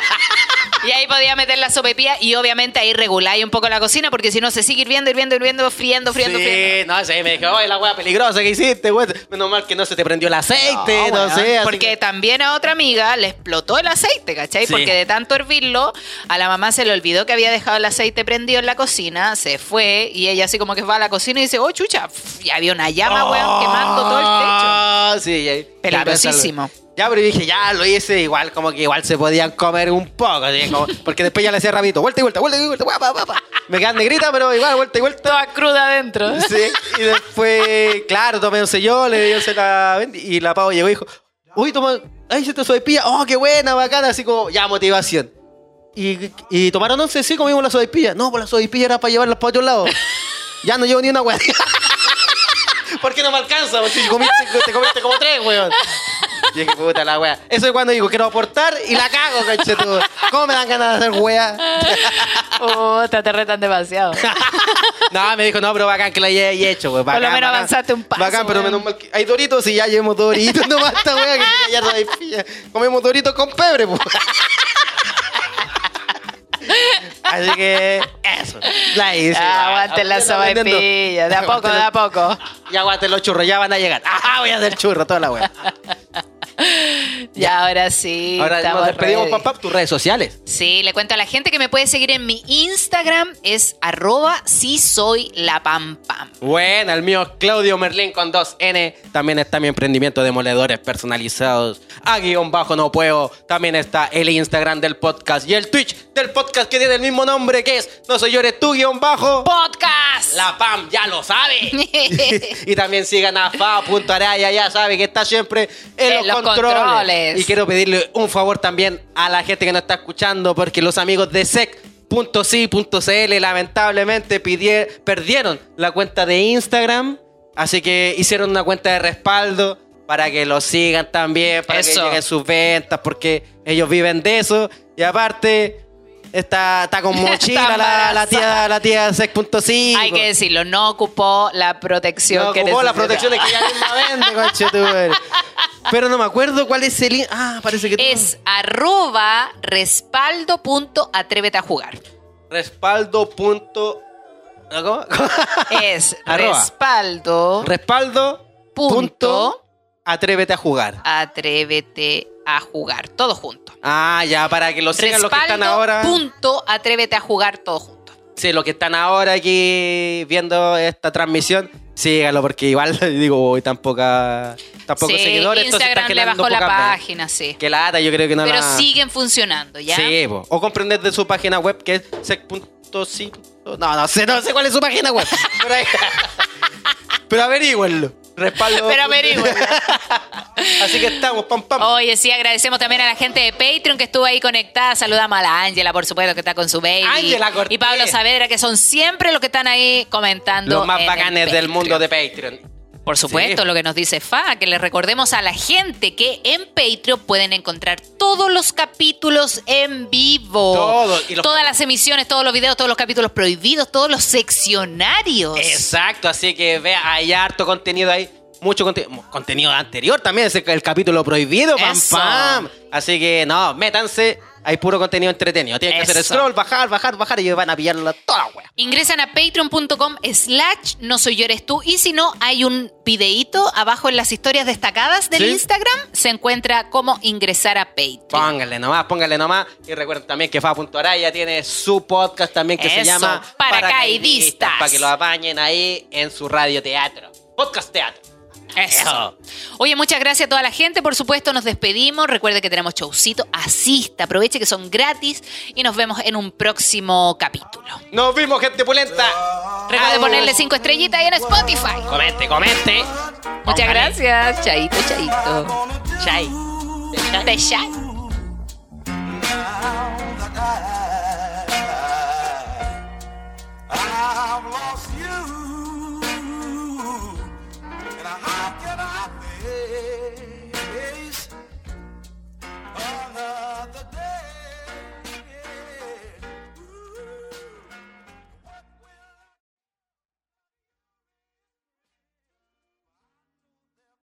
Y ahí podía meter la sopepilla y obviamente ahí reguláis un poco la cocina porque si no se sigue hirviendo, hirviendo, hirviendo, friendo, friendo, sí, friendo. no sé, me dijo, oye, la wea peligrosa que hiciste, güey. Menos mal que no se te prendió el aceite, no, sé. así Porque que- también a otra amiga le explotó el aceite, ¿cachai? Sí. Porque de tanto hervirlo, a la mamá se le olvidó que había dejado el aceite prendido en la cocina, se fue y ella así como que va a la cocina y dice, oh, chucha, y había una llama, weón, quemando todo el techo. Ah, Sí, ya- Peligrosísimo. Ya, pero- dije, ya lo hice, igual como que igual se podían comer un poco, como- porque después ya le hacía rapidito, vuelta y vuelta, vuelta y vuelta, guapa, guapa. Me quedan negrita, pero igual, vuelta y vuelta. Toda cruda adentro. Sí, y después, claro, tomé un sellón, le dio se la y la pavo llegó y dijo, uy, toma, ahí se te sopaipilla, oh, qué buena, bacana, así como, ya, motivación. Y, y tomaron once, sí, comimos la sopaipilla. No, pues la sopaipilla era para llevarlas para otros lados. ya no llevo ni una weá. (laughs) ¿Por qué no me alcanza? Si comiste, te comiste como tres, weón. Dije, puta la weá. Eso es cuando digo, quiero aportar y la cago, conchetudo. ¿Cómo me dan ganas de hacer weá? (laughs) Puta, te retan demasiado. (laughs) No, me dijo, no, pero bacán que la hayas hecho, pues. Por lo bacán, menos bacán. avanzaste un paso, Bacán, pero weón. menos mal que. Hay doritos y ya llevamos doritos. No basta, weá, que ya no hay pilla. Comemos doritos con pebre, pues. (laughs) Así que, eso. La hice. Ah, aguanten la sopaipilla, de a poco, de a poco. Y aguanten los churros, ya van a llegar. Ajá, voy a hacer churro, toda la weá. Ya, ahora sí. Ahora nos despedimos, ready. papá, tus redes sociales. Sí, le cuento a la gente que me puede seguir en mi Instagram, es arroba si soy la pam pam. Bueno, el mío es Claudio Merlín con 2N. También está mi emprendimiento de moledores personalizados. A guion bajo no puedo. También está el Instagram del podcast y el Twitch del podcast que tiene el mismo nombre que es No soy yo, eres tú guion bajo. Podcast. La PAM ya lo sabe. (laughs) (laughs) y también sigan a fa.araya, ya sabe que está siempre en, En los, los controles. Controles. Y quiero pedirle un favor también a la gente que nos está escuchando, porque los amigos de sec.si.cl lamentablemente perdieron la cuenta de Instagram, así que hicieron una cuenta de respaldo para que lo sigan también, para Eso. que lleguen sus ventas, porque ellos viven de eso. Y aparte, está, está con (laughs) mochila Está la, la tía, la tía sec.si. Hay que decirlo, no ocupó la protección No, que ocupó las necesitaba. protecciones que ella misma vende, (laughs) conchetumare. Pero no me acuerdo cuál es el... Ah, parece que... tú- Es arroba respaldo.atrévete a jugar. Respaldo punto... ¿Cómo? Es (laughs) Arroba. respaldo Respaldo punto... punto Atrévete a jugar. atrévete a jugar. Todo junto. Ah, ya, para que lo sigan los que están ahora... punto atrévete a jugar todo junto. Sí, los que están ahora aquí viendo esta transmisión, síganlo porque igual, (laughs) digo, hoy. Tan pocos Sí, seguidores, entonces Instagram le bajó la página, sí. Que lata, yo creo que no Pero la... siguen funcionando, ¿ya? Sí, po. o comprender de su página web que es sec.si. No, no sé, no sé cuál es su página web. (laughs) Pero, pero. Respaldo. Pero. (laughs) Así que estamos, pam, pam. Oye, sí, agradecemos también a la gente de Patreon que estuvo ahí conectada. Saludamos a la Ángela, por supuesto, que está con su baby. Ángela Cortés. Y Pablo Saavedra, que son siempre los que están ahí comentando. Los más bacanes del mundo de Patreon. Por supuesto, Sí. lo que nos dice Fa, que le recordemos a la gente que en Patreon pueden encontrar todos los capítulos en vivo. Todos, Todas las emisiones, todos los videos, todos los capítulos prohibidos, todos los seccionarios. Exacto, así que vea, hay harto contenido ahí mucho conte- contenido anterior también, es el, capítulo prohibido, pam, Eso. pam. Así que no, métanse, hay puro contenido entretenido. Tienen que hacer scroll, bajar, bajar, bajar y van a pillar la- toda la wea. Ingresan a patreon.com slash no soy yo eres tú y si no hay un videíto abajo en las historias destacadas del Sí. Instagram se encuentra cómo ingresar a Patreon. Pónganle nomás, pónganle nomás. Y recuerden también que Fa.araya tiene su podcast también que se llama Paracaidistas. Para que lo apañen ahí en su radio teatro. Podcast teatro. Eso. Oye, muchas gracias a toda la gente. Por supuesto, nos despedimos. Recuerde que tenemos showcito. Asista, aproveche que son gratis y nos vemos en un próximo capítulo. Nos vimos, gente pulenta. Recuerde ponerle cinco estrellitas ahí en Spotify. Comente, comente. Muchas gracias. Chaito, chaito. Chay. Te chay. I've lost you. days, another day.